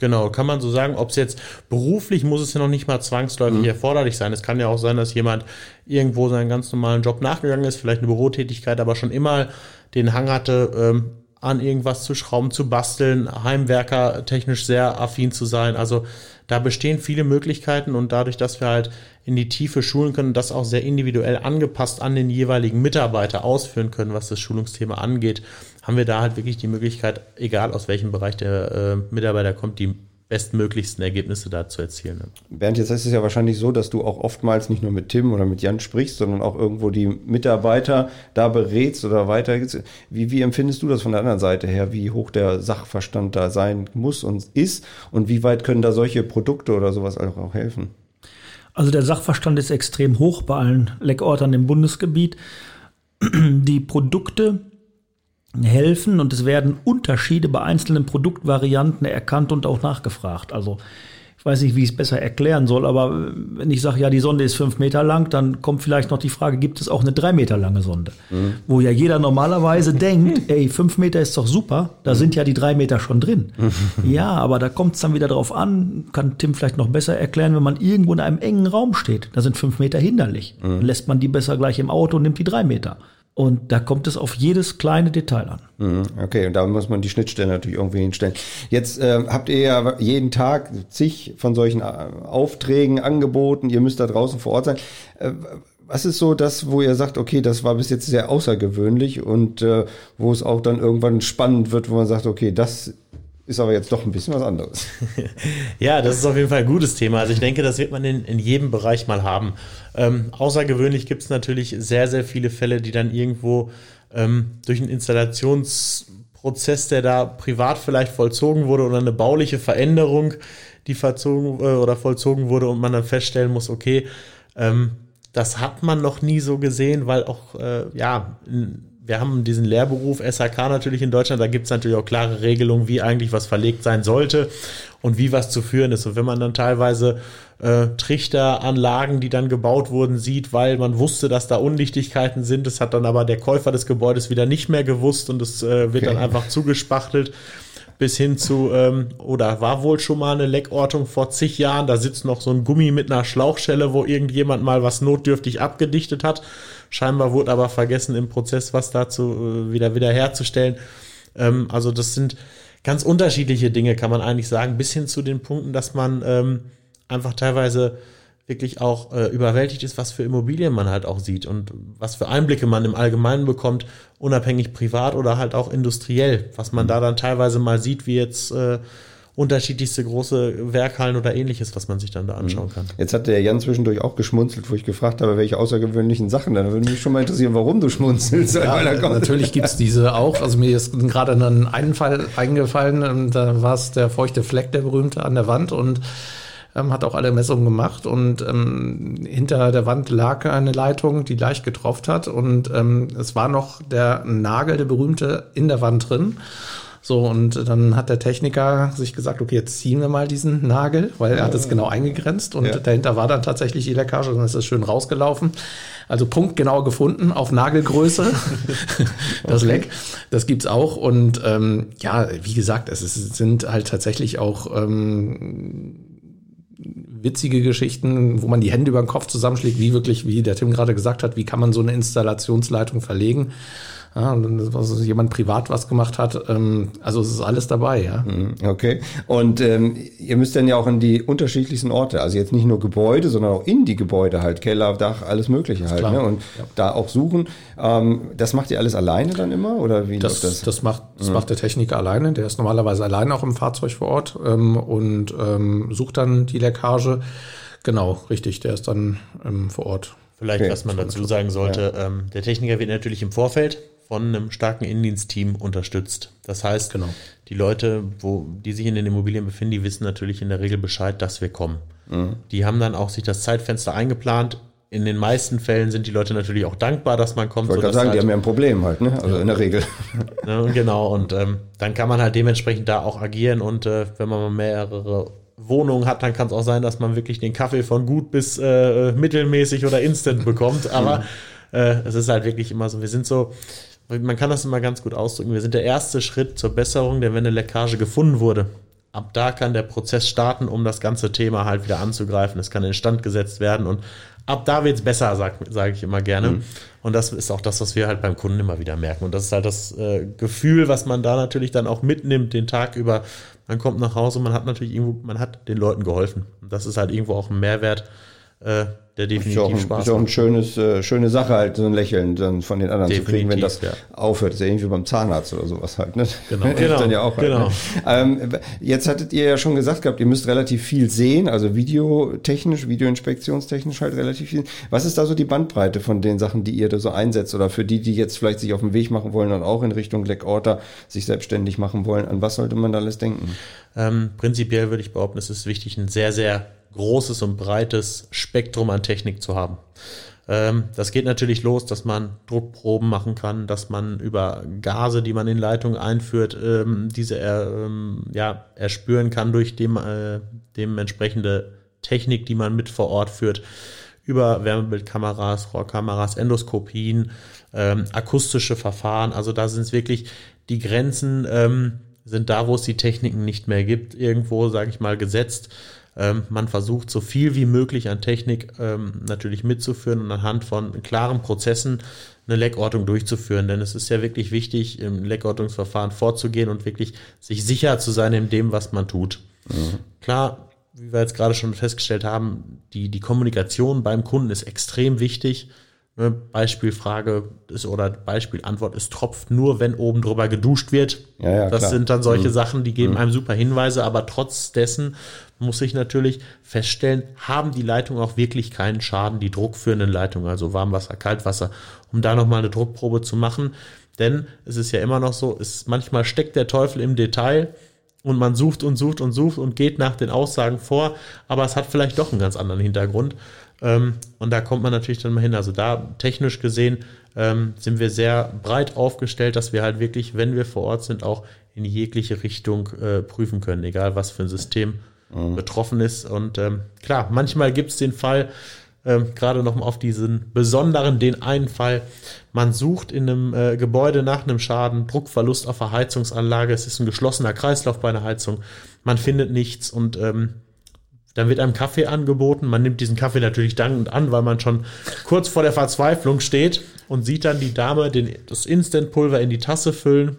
Genau, kann man so sagen, ob es jetzt beruflich muss es ja noch nicht mal zwangsläufig mhm. erforderlich sein. Es kann ja auch sein, dass jemand irgendwo seinen ganz normalen Job nachgegangen ist, vielleicht eine Bürotätigkeit, aber schon immer den Hang hatte, ähm, an irgendwas zu schrauben, zu basteln, Heimwerker technisch sehr affin zu sein. Also da bestehen viele Möglichkeiten und dadurch, dass wir halt in die Tiefe schulen können, das auch sehr individuell angepasst an den jeweiligen Mitarbeiter ausführen können, was das Schulungsthema angeht, haben wir da halt wirklich die Möglichkeit, egal aus welchem Bereich der äh, Mitarbeiter kommt, die bestmöglichsten Ergebnisse da zu erzielen. Ne? Bernd, jetzt ist es ja wahrscheinlich so, dass du auch oftmals nicht nur mit Tim oder mit Jan sprichst, sondern auch irgendwo die Mitarbeiter da berätst oder weiter. Wie, wie empfindest du das von der anderen Seite her, wie hoch der Sachverstand da sein muss und ist und wie weit können da solche Produkte oder sowas auch helfen? Also der Sachverstand ist extrem hoch bei allen Leckortern im Bundesgebiet. Die Produkte helfen und es werden Unterschiede bei einzelnen Produktvarianten erkannt und auch nachgefragt. Also ich weiß nicht, wie ich es besser erklären soll, aber wenn ich sage, ja, die Sonde ist fünf Meter lang, dann kommt vielleicht noch die Frage, gibt es auch eine drei Meter lange Sonde? Mhm. Wo ja jeder normalerweise denkt, [LAUGHS] ey, fünf Meter ist doch super, da sind ja die drei Meter schon drin. [LAUGHS] ja, aber da kommt es dann wieder drauf an, kann Tim vielleicht noch besser erklären, wenn man irgendwo in einem engen Raum steht, da sind fünf Meter hinderlich. Mhm. Lässt man die besser gleich im Auto und nimmt die drei Meter. Und da kommt es auf jedes kleine Detail an. Mhm, okay, und da muss man die Schnittstelle natürlich irgendwie hinstellen. Jetzt äh, habt ihr ja jeden Tag zig von solchen äh, Aufträgen angeboten. Ihr müsst da draußen vor Ort sein. Äh, was ist so das, wo ihr sagt, okay, das war bis jetzt sehr außergewöhnlich und äh, wo es auch dann irgendwann spannend wird, wo man sagt, okay, das ist aber jetzt doch ein bisschen was anderes. [LAUGHS] ja, das ist auf jeden Fall ein gutes Thema. Also ich denke, das wird man in, in jedem Bereich mal haben. Ähm, außergewöhnlich gibt es natürlich sehr, sehr viele Fälle, die dann irgendwo ähm, durch einen Installationsprozess, der da privat vielleicht vollzogen wurde oder eine bauliche Veränderung, die verzogen äh, oder vollzogen wurde und man dann feststellen muss, okay, ähm, das hat man noch nie so gesehen, weil auch, äh, ja, wir haben diesen Lehrberuf SHK natürlich in Deutschland, da gibt es natürlich auch klare Regelungen, wie eigentlich was verlegt sein sollte und wie was zu führen ist. Und wenn man dann teilweise äh, Trichteranlagen, die dann gebaut wurden, sieht, weil man wusste, dass da Undichtigkeiten sind, das hat dann aber der Käufer des Gebäudes wieder nicht mehr gewusst und es äh, wird okay. dann einfach zugespachtelt bis hin zu, ähm, oder war wohl schon mal eine Leckortung vor zig Jahren, da sitzt noch so ein Gummi mit einer Schlauchschelle, wo irgendjemand mal was notdürftig abgedichtet hat. Scheinbar wurde aber vergessen im Prozess was dazu äh, wieder wiederherzustellen. Ähm, also das sind ganz unterschiedliche Dinge, kann man eigentlich sagen, bis hin zu den Punkten, dass man ähm, einfach teilweise wirklich auch äh, überwältigt ist, was für Immobilien man halt auch sieht und was für Einblicke man im Allgemeinen bekommt, unabhängig privat oder halt auch industriell, was man da dann teilweise mal sieht, wie jetzt äh, unterschiedlichste große Werkhallen oder ähnliches, was man sich dann da mhm. anschauen kann. Jetzt hat der Jan zwischendurch auch geschmunzelt, wo ich gefragt habe, welche außergewöhnlichen Sachen. Dann würde mich schon mal interessieren, warum du schmunzelst. Ja, natürlich gibt's diese auch. Also mir ist gerade ein einen Fall eingefallen, ähm, da war es der feuchte Fleck, der berühmte an der Wand und ähm, hat auch alle Messungen gemacht und ähm, hinter der Wand lag eine Leitung, die leicht getroffen hat und ähm, es war noch der Nagel, der berühmte, in der Wand drin. So, und dann hat der Techniker sich gesagt, okay, jetzt ziehen wir mal diesen Nagel, weil er hat es genau eingegrenzt und ja. dahinter war dann tatsächlich die Leckage und dann ist es schön rausgelaufen. Also punktgenau gefunden auf Nagelgröße, [LAUGHS] das okay. Leck. Das gibt's auch. Und ähm, ja, wie gesagt, es ist, sind halt tatsächlich auch ähm, witzige Geschichten, wo man die Hände über den Kopf zusammenschlägt, wie wirklich, wie der Tim gerade gesagt hat, wie kann man so eine Installationsleitung verlegen. Ja, und was jemand privat was gemacht hat. Ähm, also es ist alles dabei, ja. Mhm, okay. Und ähm, ihr müsst dann ja auch in die unterschiedlichsten Orte, also jetzt nicht nur Gebäude, sondern auch in die Gebäude halt, Keller, Dach, alles Mögliche halt. Ne? Und ja. da auch suchen. Ähm, das macht ihr alles alleine dann immer oder wie das, das? Das macht, das mhm. macht der Techniker alleine. Der ist normalerweise alleine auch im Fahrzeug vor Ort ähm, und ähm, sucht dann die Leckage. Genau, richtig. Der ist dann ähm, vor Ort. Vielleicht, okay. was man dazu sagen sollte, ja. ähm, der Techniker wird natürlich im Vorfeld von einem starken Innendienstteam unterstützt. Das heißt, genau. die Leute, wo, die sich in den Immobilien befinden, die wissen natürlich in der Regel Bescheid, dass wir kommen. Mhm. Die haben dann auch sich das Zeitfenster eingeplant. In den meisten Fällen sind die Leute natürlich auch dankbar, dass man kommt. Ich wollte gerade sagen, halt, die haben ja ein Problem halt, ne? Also ja. in der Regel. [LAUGHS] Ja, genau, und ähm, dann kann man halt dementsprechend da auch agieren und äh, wenn man mal mehrere Wohnungen hat, dann kann es auch sein, dass man wirklich den Kaffee von gut bis äh, mittelmäßig oder instant bekommt. [LAUGHS] Aber äh, es ist halt wirklich immer so, wir sind so, man kann das immer ganz gut ausdrücken. Wir sind der erste Schritt zur Besserung, denn wenn eine Leckage gefunden wurde, ab da kann der Prozess starten, um das ganze Thema halt wieder anzugreifen. Es kann instand gesetzt werden und ab da wird es besser, sage sag ich immer gerne. Mhm. Und das ist auch das, was wir halt beim Kunden immer wieder merken. Und das ist halt das äh, Gefühl, was man da natürlich dann auch mitnimmt den Tag über. Man kommt nach Hause, man hat natürlich irgendwo, man hat den Leuten geholfen. Und das ist halt irgendwo auch ein Mehrwert, äh, der definitiv ist ja auch, ein, Spaß ist ja auch ein macht. schönes, äh, schöne Sache halt, so ein Lächeln dann von den anderen zu kriegen, wenn das Definitiv, aufhört. ist ja irgendwie beim Zahnarzt oder sowas halt, ne? Genau. [LAUGHS] Genau, dann ja auch genau. Halt, ne? ähm, jetzt hattet ihr ja schon gesagt gehabt, ihr müsst relativ viel sehen, also videotechnisch, videoinspektionstechnisch halt relativ viel. Was ist da so die Bandbreite von den Sachen, die ihr da so einsetzt oder für die, die jetzt vielleicht sich auf den Weg machen wollen und auch in Richtung Black Order sich selbstständig machen wollen, an was sollte man da alles denken? Ähm, prinzipiell würde ich behaupten, es ist wichtig, ein sehr, sehr großes und breites Spektrum an Technik zu haben. Ähm, das geht natürlich los, dass man Druckproben machen kann, dass man über Gase, die man in Leitungen einführt, ähm, diese er, ähm, ja, erspüren kann durch dem, äh, dementsprechende Technik, die man mit vor Ort führt, über Wärmebildkameras, Rohrkameras, Endoskopien, ähm, akustische Verfahren. Also da sind es wirklich die Grenzen, ähm, sind da, wo es die Techniken nicht mehr gibt, irgendwo, sage ich mal, gesetzt. Ähm, man versucht so viel wie möglich an Technik ähm, natürlich mitzuführen und anhand von klaren Prozessen eine Leckortung durchzuführen. Denn es ist ja wirklich wichtig, im Leckortungsverfahren vorzugehen und wirklich sich sicher zu sein in dem, was man tut. Klar, wie wir jetzt gerade schon festgestellt haben, die, die Kommunikation beim Kunden ist extrem wichtig. Ne, Beispielfrage ist oder Beispielantwort, es tropft nur, wenn oben drüber geduscht wird. Ja, ja, das klar. sind dann solche Sachen, die geben einem super Hinweise, aber trotz dessen muss ich natürlich feststellen, haben die Leitungen auch wirklich keinen Schaden, die druckführenden Leitungen, also Warmwasser, Kaltwasser, um da nochmal eine Druckprobe zu machen. Denn es ist ja immer noch so, es, manchmal steckt der Teufel im Detail und man sucht und sucht und sucht und geht nach den Aussagen vor, aber es hat vielleicht doch einen ganz anderen Hintergrund. Ähm, und da kommt man natürlich dann mal hin. Also da technisch gesehen ähm, sind wir sehr breit aufgestellt, dass wir halt wirklich, wenn wir vor Ort sind, auch in jegliche Richtung äh, prüfen können, egal was für ein System betroffen ist. Und ähm, klar, manchmal gibt es den Fall, ähm, gerade noch mal auf diesen besonderen, den einen Fall, man sucht in einem äh, Gebäude nach einem Schaden, Druckverlust auf der Heizungsanlage, es ist ein geschlossener Kreislauf bei einer Heizung, man findet nichts. Und ähm, dann wird einem Kaffee angeboten. Man nimmt diesen Kaffee natürlich dankend an, weil man schon kurz vor der Verzweiflung steht und sieht dann die Dame den, das Instantpulver in die Tasse füllen,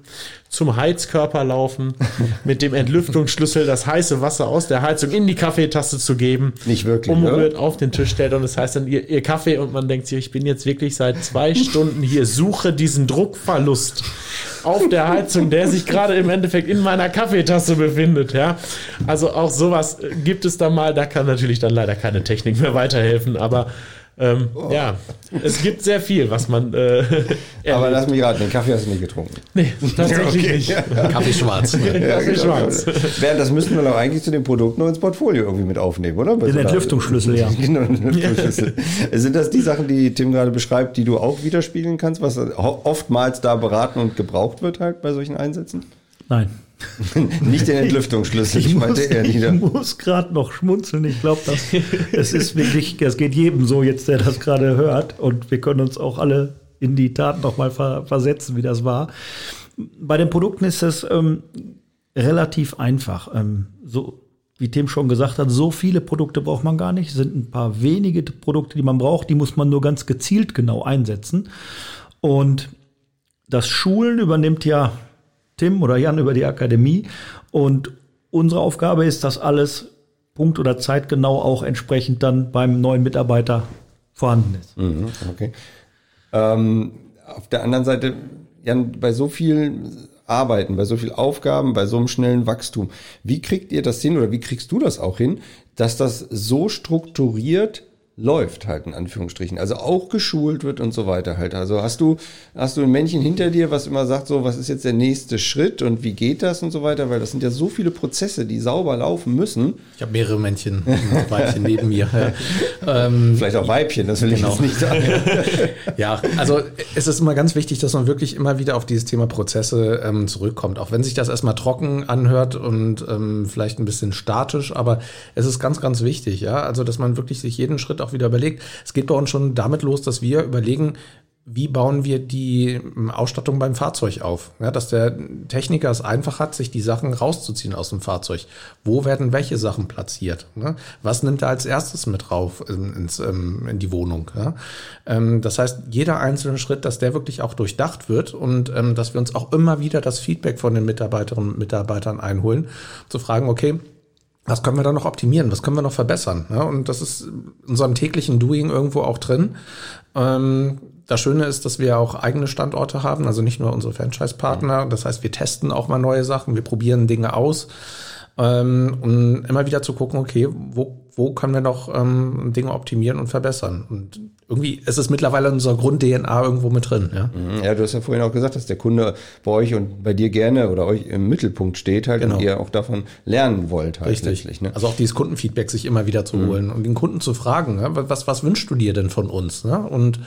zum Heizkörper laufen, [LAUGHS] mit dem Entlüftungsschlüssel das heiße Wasser aus der Heizung in die Kaffeetasse zu geben. Nicht wirklich, Umrührt auf den Tisch stellt und das heißt dann ihr, ihr Kaffee und man denkt sich, ich bin jetzt wirklich seit zwei Stunden hier, suche diesen Druckverlust auf der Heizung, der sich gerade im Endeffekt in meiner Kaffeetasse befindet, ja. Also auch sowas äh, gibt es da mal, da kann natürlich dann leider keine Technik mehr weiterhelfen, aber ähm, ja, es gibt sehr viel, was man äh, [LAUGHS] Aber lass mich raten, den Kaffee hast du nicht getrunken. nee, tatsächlich Okay. nicht. [LAUGHS] Kaffee schwarz. Ne? Kaffee schwarz. Bernd, das müssten wir doch eigentlich zu dem Produkt noch ins Portfolio irgendwie mit aufnehmen, oder? Bei Den so einer- Entlüftungsschlüssel, ja. Genau, [LAUGHS] den Entlüftungsschlüssel. Sind das die Sachen, die Tim gerade beschreibt, die du auch widerspiegeln kannst, was oftmals da beraten und gebraucht wird halt bei solchen Einsätzen? Nein. [LAUGHS] Nicht den Entlüftungsschlüssel, ich, meinte eher ich die. muss gerade noch schmunzeln. Ich glaube, das es ist wirklich, es geht jedem so jetzt, der das gerade hört. Und wir können uns auch alle in die Tat noch mal ver versetzen, wie das war. Bei den Produkten ist es ähm, relativ einfach. Ähm, so wie Tim schon gesagt hat, so viele Produkte braucht man gar nicht. Es sind ein paar wenige Produkte, die man braucht. Die muss man nur ganz gezielt genau einsetzen. Und das Schulen übernimmt ja Tim oder Jan über die Akademie. Und unsere Aufgabe ist, dass alles punkt- oder zeitgenau auch entsprechend dann beim neuen Mitarbeiter vorhanden ist. Mhm, okay. Ähm, auf der anderen Seite, Jan, bei so viel Arbeiten, bei so viel Aufgaben, bei so einem schnellen Wachstum, wie kriegt ihr das hin oder wie kriegst du das auch hin, dass das so strukturiert läuft halt in Anführungsstrichen, also auch geschult wird und so weiter halt. Also hast du hast du ein Männchen hinter dir, was immer sagt so, was ist jetzt der nächste Schritt und wie geht das und so weiter, weil das sind ja so viele Prozesse, die sauber laufen müssen. Ich habe mehrere Männchen und Weibchen neben mir. [LAUGHS] Ähm, Vielleicht auch Weibchen, das will ich Genau. jetzt nicht sagen. [LAUGHS] Ja, also es ist immer ganz wichtig, dass man wirklich immer wieder auf dieses Thema Prozesse ähm, zurückkommt. Auch wenn sich das erstmal trocken anhört und ähm, vielleicht ein bisschen statisch, aber es ist ganz, ganz wichtig, ja. Also, dass man wirklich sich jeden Schritt auch wieder überlegt. Es geht bei uns schon damit los, dass wir überlegen, wie bauen wir die ähm, Ausstattung beim Fahrzeug auf? Ja, dass der Techniker es einfach hat, sich die Sachen rauszuziehen aus dem Fahrzeug. Wo werden welche Sachen platziert? Ne? Was nimmt er als erstes mit rauf in, ins, ähm, in die Wohnung? Ja? Ähm, das heißt, jeder einzelne Schritt, dass der wirklich auch durchdacht wird und dass wir uns auch immer wieder das Feedback von den Mitarbeiterinnen und Mitarbeitern einholen, zu fragen, okay, was können wir da noch optimieren, was können wir noch verbessern. Ja, und das ist in unserem täglichen Doing irgendwo auch drin. Ähm, das Schöne ist, dass wir auch eigene Standorte haben, also nicht nur unsere Franchise-Partner. Das heißt, wir testen auch mal neue Sachen, wir probieren Dinge aus, ähm, um immer wieder zu gucken, okay, wo, wo können wir noch ähm, Dinge optimieren und verbessern. Und irgendwie ist es mittlerweile in unserer Grund-DNA irgendwo mit drin. Ja? Mhm. ja, du hast ja vorhin auch gesagt, dass der Kunde bei euch und bei dir gerne oder euch im Mittelpunkt steht halt genau. und ihr auch davon lernen wollt halt Richtig. Ne? Also auch dieses Kundenfeedback sich immer wieder zu mhm. holen und den Kunden zu fragen, ne? was, was wünschst du dir denn von uns? Ne? Und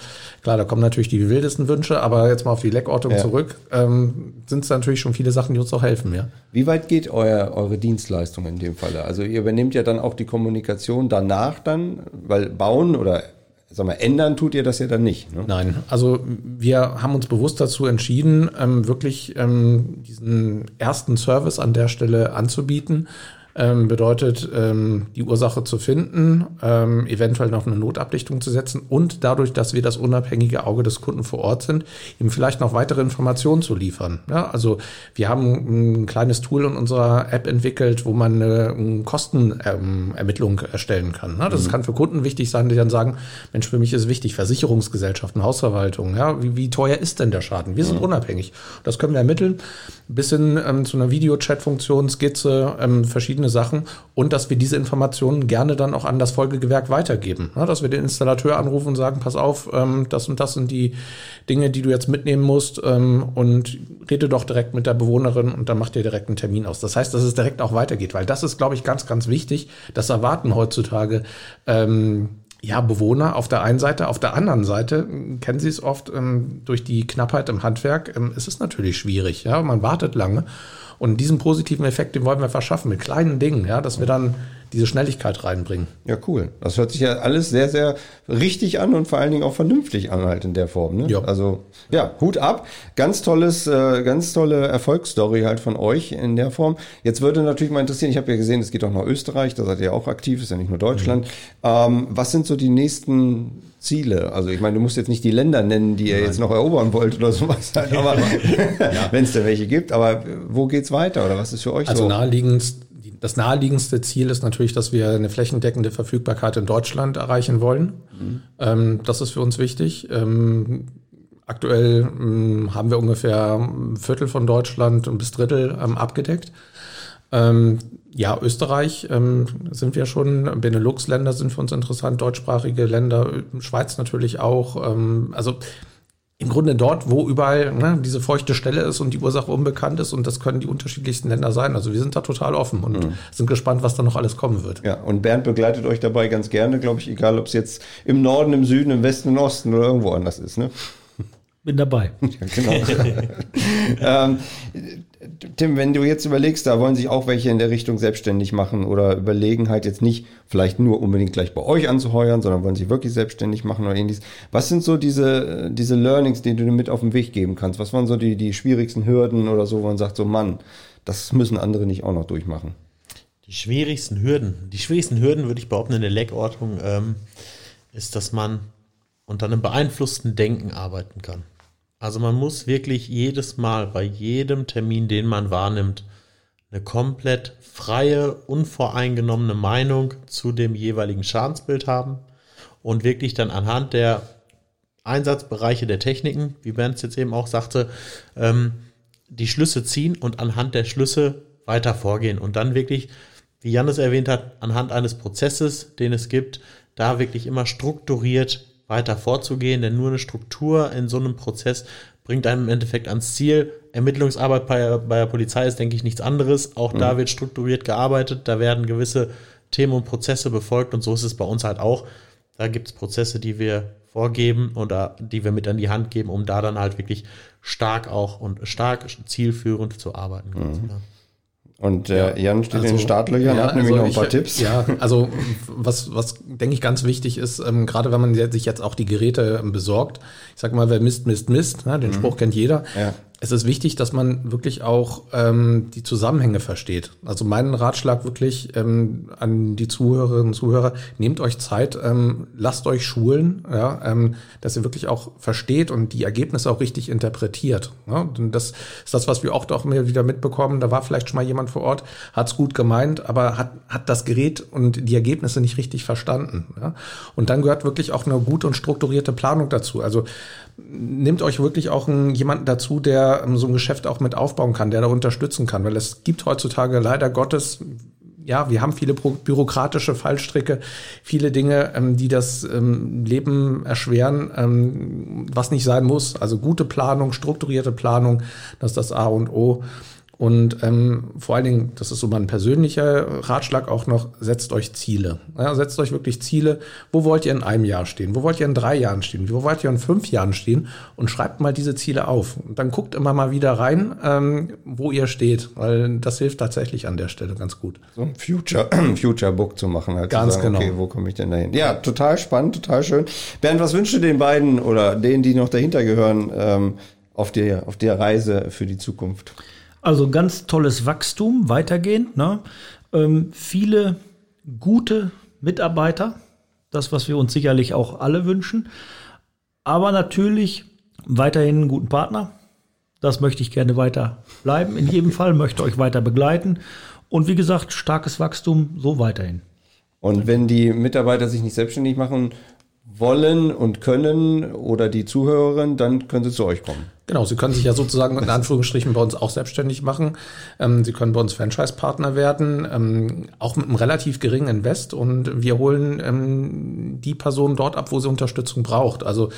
klar, da kommen natürlich die wildesten Wünsche, aber jetzt mal auf die Leckortung ja. zurück, ähm, sind es natürlich schon viele Sachen, die uns auch helfen. Ja? Wie weit geht euer, eure Dienstleistung in dem Falle? Also ihr übernehmt ja dann auch die Kommunikation danach dann, weil bauen oder sag mal, ändern tut ihr das ja dann nicht. Ne? Nein, also wir haben uns bewusst dazu entschieden, ähm, wirklich ähm, diesen ersten Service an der Stelle anzubieten ähm, bedeutet, ähm, die Ursache zu finden, ähm, eventuell noch eine Notabdichtung zu setzen und dadurch, dass wir das unabhängige Auge des Kunden vor Ort sind, ihm vielleicht noch weitere Informationen zu liefern. Ja, also wir haben ein kleines Tool in unserer App entwickelt, wo man eine, eine Kostenermittlung erstellen kann. Ne? Das mhm. kann für Kunden wichtig sein, die dann sagen, Mensch, für mich ist wichtig, Versicherungsgesellschaften, Hausverwaltung, ja, wie, wie teuer ist denn der Schaden? Wir sind mhm. unabhängig. Das können wir ermitteln, bis hin ähm, zu einer Videochat-Funktion, Skizze, ähm, verschiedene verschiedene Sachen und dass wir diese Informationen gerne dann auch an das Folgegewerk weitergeben. Ja, dass wir den Installateur anrufen und sagen, pass auf, ähm, das und das sind die Dinge, die du jetzt mitnehmen musst ähm, und rede doch direkt mit der Bewohnerin und dann macht ihr direkt einen Termin aus. Das heißt, dass es direkt auch weitergeht, weil das ist, glaube ich, ganz, ganz wichtig. Das erwarten heutzutage ähm, ja, Bewohner auf der einen Seite, auf der anderen Seite kennen Sie es oft ähm, durch die Knappheit im Handwerk, ähm, ist es natürlich schwierig. Ja, man wartet lange und diesen positiven Effekt, den wollen wir verschaffen mit kleinen Dingen, ja, dass wir dann diese Schnelligkeit reinbringen. Ja, cool. Das hört sich ja alles sehr, sehr richtig an und vor allen Dingen auch vernünftig an halt in der Form. Ne? Ja. Also ja, Hut ab. Ganz tolles, äh, ganz tolle Erfolgsstory halt von euch in der Form. Jetzt würde natürlich mal interessieren, ich habe ja gesehen, es geht auch nach Österreich, da seid ihr auch aktiv, ist ja nicht nur Deutschland. Mhm. Ähm, was sind so die nächsten Ziele? Also ich meine, du musst jetzt nicht die Länder nennen, die ihr Nein. jetzt noch erobern wollt oder sowas, halt, aber [LAUGHS] ja. [LAUGHS] wenn es da welche gibt. Aber wo geht's weiter oder was ist für euch also so? Also naheliegendst das naheliegendste Ziel ist natürlich, dass wir eine flächendeckende Verfügbarkeit in Deutschland erreichen wollen. Mhm. Ähm, das ist für uns wichtig. Ähm, aktuell ähm, haben wir ungefähr ein Viertel von Deutschland bis Drittel ähm, abgedeckt. Ähm, ja, Österreich ähm, sind wir schon, Benelux-Länder sind für uns interessant, deutschsprachige Länder, Schweiz natürlich auch. also im Grunde dort, wo überall ne, diese feuchte Stelle ist und die Ursache unbekannt ist und das können die unterschiedlichsten Länder sein. Also wir sind da total offen und mhm. sind gespannt, was da noch alles kommen wird. Ja, und Bernd begleitet euch dabei ganz gerne, glaube ich, egal ob es jetzt im Norden, im Süden, im Westen, im Osten oder irgendwo anders ist. Ne? Bin dabei. [LAUGHS] Ja, genau. [LAUGHS] ähm, Tim, wenn du jetzt überlegst, da wollen sich auch welche in der Richtung selbstständig machen oder überlegen halt jetzt nicht vielleicht nur unbedingt gleich bei euch anzuheuern, sondern wollen sich wirklich selbstständig machen oder ähnliches. Was sind so diese, diese Learnings, die du mit auf den Weg geben kannst? Was waren so die, die schwierigsten Hürden oder so, wo man sagt so, Mann, das müssen andere nicht auch noch durchmachen? Die schwierigsten Hürden, die schwierigsten Hürden würde ich behaupten in der Leckordnung, ähm, ist, dass man unter einem beeinflussten Denken arbeiten kann. Also man muss wirklich jedes Mal bei jedem Termin, den man wahrnimmt, eine komplett freie, unvoreingenommene Meinung zu dem jeweiligen Schadensbild haben und wirklich dann anhand der Einsatzbereiche der Techniken, wie Bernd jetzt eben auch sagte, ähm, die Schlüsse ziehen und anhand der Schlüsse weiter vorgehen und dann wirklich, wie Janis erwähnt hat, anhand eines Prozesses, den es gibt, da wirklich immer strukturiert weiter vorzugehen, denn nur eine Struktur in so einem Prozess bringt einem im Endeffekt ans Ziel. Ermittlungsarbeit bei, bei der Polizei ist, denke ich, nichts anderes. Auch mhm. da wird strukturiert gearbeitet, da werden gewisse Themen und Prozesse befolgt und so ist es bei uns halt auch. Da gibt es Prozesse, die wir vorgeben oder die wir mit an die Hand geben, um da dann halt wirklich stark auch und stark zielführend zu arbeiten. Mhm. Und äh, Jan steht also, in den Startlöchern, ja, hat nämlich also noch ein paar ich, Tipps. Ja, also was, was denke ich ganz wichtig ist, ähm, gerade wenn man sich jetzt auch die Geräte ähm, besorgt, ich sag mal, wer misst, misst, misst, ne, den mhm. Spruch kennt jeder. Ja. Es ist wichtig, dass man wirklich auch ähm, die Zusammenhänge versteht. Also mein Ratschlag wirklich ähm, an die Zuhörerinnen und Zuhörer, nehmt euch Zeit, ähm, lasst euch schulen, ja, ähm, dass ihr wirklich auch versteht und die Ergebnisse auch richtig interpretiert. Ja? Und das ist das, was wir auch doch mehr wieder mitbekommen. Da war vielleicht schon mal jemand vor Ort, hat's gut gemeint, aber hat, hat das Gerät und die Ergebnisse nicht richtig verstanden. Ja? Und dann gehört wirklich auch eine gute und strukturierte Planung dazu. Also nehmt euch wirklich auch einen, jemanden dazu, der ähm, so ein Geschäft auch mit aufbauen kann, der da unterstützen kann, weil es gibt heutzutage leider Gottes ja, wir haben viele bürokratische Fallstricke, viele Dinge, ähm, die das ähm, Leben erschweren, was nicht sein muss. Also gute Planung, strukturierte Planung, das ist das A und O. Und ähm, vor allen Dingen, das ist so mein persönlicher Ratschlag auch noch, setzt euch Ziele. Ja, setzt euch wirklich Ziele. Wo wollt ihr in einem Jahr stehen? Wo wollt ihr in drei Jahren stehen? Wo wollt ihr in fünf Jahren stehen? Und schreibt mal diese Ziele auf. Und dann guckt immer mal wieder rein, ähm, wo ihr steht, weil das hilft tatsächlich an der Stelle ganz gut. So ein Future, [CLEARS THROAT] Future Book zu machen. Halt ganz sagen, genau. Okay, wo komme ich denn dahin? Ja, total spannend, total schön. Bernd, was wünschst du den beiden oder denen, die noch dahinter gehören, ähm, auf, der, auf der Reise für die Zukunft? Also ganz tolles Wachstum, weitergehend. Ne? Ähm, viele gute Mitarbeiter, das, was wir uns sicherlich auch alle wünschen. Aber natürlich weiterhin einen guten Partner. Das möchte ich gerne weiter bleiben. In jedem [LAUGHS] Fall möchte euch weiter begleiten. Und wie gesagt, starkes Wachstum, so weiterhin. Und wenn die Mitarbeiter sich nicht selbstständig machen wollen und können oder die Zuhörerin, dann können sie zu euch kommen. Genau, Sie können sich ja sozusagen in [LAUGHS] Anführungsstrichen bei uns auch selbstständig machen. Ähm, Sie können bei uns Franchise-Partner werden, ähm, auch mit einem relativ geringen Invest und wir holen ähm, die Person dort ab, wo sie Unterstützung braucht. Also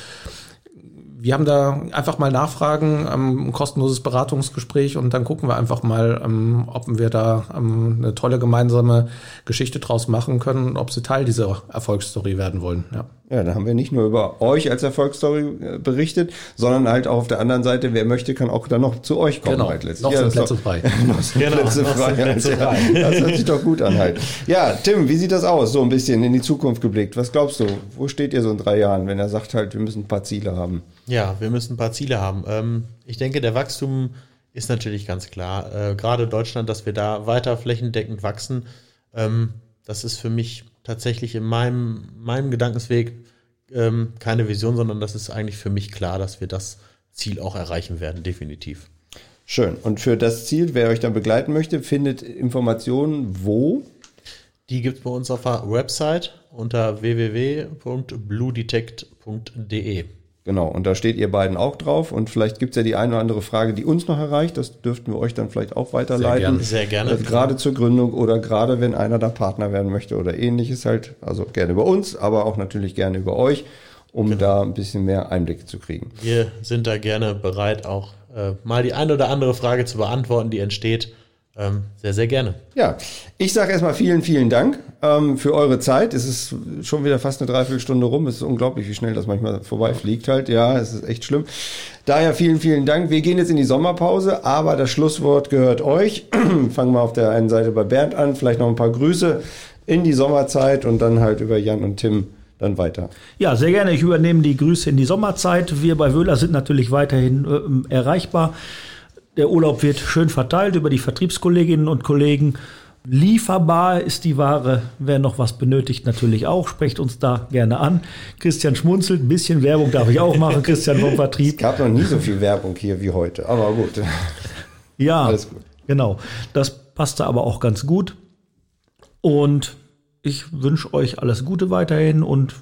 wir haben da einfach mal Nachfragen, ähm, ein kostenloses Beratungsgespräch und dann gucken wir einfach mal, ähm, ob wir da ähm, eine tolle gemeinsame Geschichte draus machen können und ob sie Teil dieser Erfolgsstory werden wollen. Ja. Ja, da haben wir nicht nur über euch als Erfolgsstory äh, berichtet, sondern halt auch auf der anderen Seite, wer möchte, kann auch dann noch zu euch kommen. Genau, halt letztlich. noch ja, sind Plätze doch- frei. [LAUGHS] noch sind Genau, Plätze frei. Plätze ja, frei. [LAUGHS] Das hört sich doch gut an halt. Ja, Tim, wie sieht das aus, so ein bisschen in die Zukunft geblickt? Was glaubst du, wo steht ihr so in drei Jahren, wenn er sagt halt, wir müssen ein paar Ziele haben? Ja, wir müssen ein paar Ziele haben. Ähm, ich denke, der Wachstum ist natürlich ganz klar. Äh, gerade Deutschland, dass wir da weiter flächendeckend wachsen, ähm, das ist für mich tatsächlich in meinem, meinem Gedankensweg ähm, keine Vision, sondern das ist eigentlich für mich klar, dass wir das Ziel auch erreichen werden, definitiv. Schön. Und für das Ziel, wer euch dann begleiten möchte, findet Informationen wo? Die gibt es bei uns auf der Website unter www.bluedetect.de. Genau, und da steht ihr beiden auch drauf. Und vielleicht gibt's ja die eine oder andere Frage, die uns noch erreicht. Das dürften wir euch dann vielleicht auch weiterleiten. gerne. Sehr gerne. Also gerade zur Gründung oder gerade wenn einer da Partner werden möchte oder ähnliches halt. Also gerne über uns, aber auch natürlich gerne über euch, um Genau. da ein bisschen mehr Einblick zu kriegen. Wir sind da gerne bereit, auch äh, mal die eine oder andere Frage zu beantworten, die entsteht. Ähm, sehr, sehr gerne. Ja, ich sage erstmal vielen, vielen Dank ähm, für eure Zeit. Es ist schon wieder fast eine Dreiviertelstunde rum. Es ist unglaublich, wie schnell das manchmal vorbeifliegt halt. Ja, es ist echt schlimm. Daher vielen, vielen Dank. Wir gehen jetzt in die Sommerpause, aber das Schlusswort gehört euch. [CLEARS THROAT] Fangen wir auf der einen Seite bei Bernd an. Vielleicht noch ein paar Grüße in die Sommerzeit und dann halt über Jan und Tim dann weiter. Ja, sehr gerne. Ich übernehme die Grüße in die Sommerzeit. Wir bei Wöhler sind natürlich weiterhin ähm, erreichbar. Der Urlaub wird schön verteilt über die Vertriebskolleginnen und Kollegen. Lieferbar ist die Ware. Wer noch was benötigt, natürlich auch. Sprecht uns da gerne an. Christian schmunzelt. Ein bisschen Werbung darf ich auch machen. Christian vom Es Vertrieb. gab noch nie so viel Werbung hier wie heute, aber gut. Ja, Alles gut. genau. Das passte aber auch ganz gut. Und ich wünsche euch alles Gute weiterhin und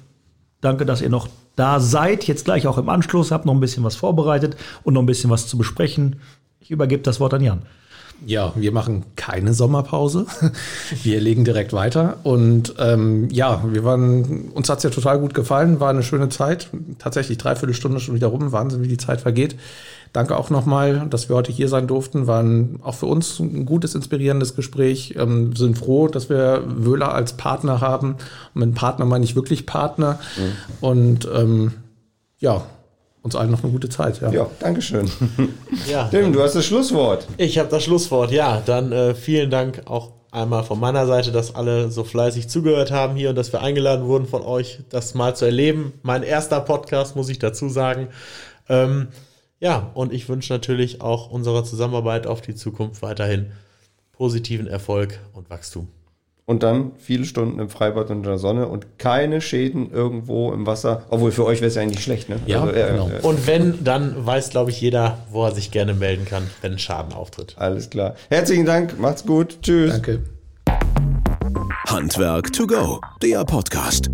danke, dass ihr noch da seid. Jetzt gleich auch im Anschluss. Habt noch ein bisschen was vorbereitet und noch ein bisschen was zu besprechen. Ich übergebe das Wort an Jan. Ja, wir machen keine Sommerpause. Wir legen direkt weiter. Und ähm, ja, wir waren, uns hat's ja total gut gefallen, war eine schöne Zeit. Tatsächlich dreiviertel Stunde schon wieder rum. Wahnsinn, wie die Zeit vergeht. Danke auch nochmal, dass wir heute hier sein durften. War ein, auch für uns ein gutes, inspirierendes Gespräch. Ähm, sind froh, dass wir Wöhler als Partner haben. Und mit Partner meine ich wirklich Partner. Und ähm, ja, uns allen noch eine gute Zeit. Ja. Ja, Dankeschön. [LAUGHS] Ja, Tim, du hast das Schlusswort. ich habe das Schlusswort. Ja, dann äh, vielen Dank auch einmal von meiner Seite, dass alle so fleißig zugehört haben hier und dass wir eingeladen wurden von euch, das mal zu erleben. Mein erster Podcast, muss ich dazu sagen. Ähm, Ja, und ich wünsche natürlich auch unserer Zusammenarbeit auf die Zukunft weiterhin positiven Erfolg und Wachstum. Und dann viele Stunden im Freibad unter der Sonne und keine Schäden irgendwo im Wasser. Obwohl für euch wäre es ja eigentlich schlecht, ne? Ja, äh, genau. äh, Und wenn, dann weiß, glaube ich, jeder, wo er sich gerne melden kann, wenn ein Schaden auftritt. alles klar. Herzlichen Dank, macht's gut, tschüss. Danke. Handwerk to go, der Podcast.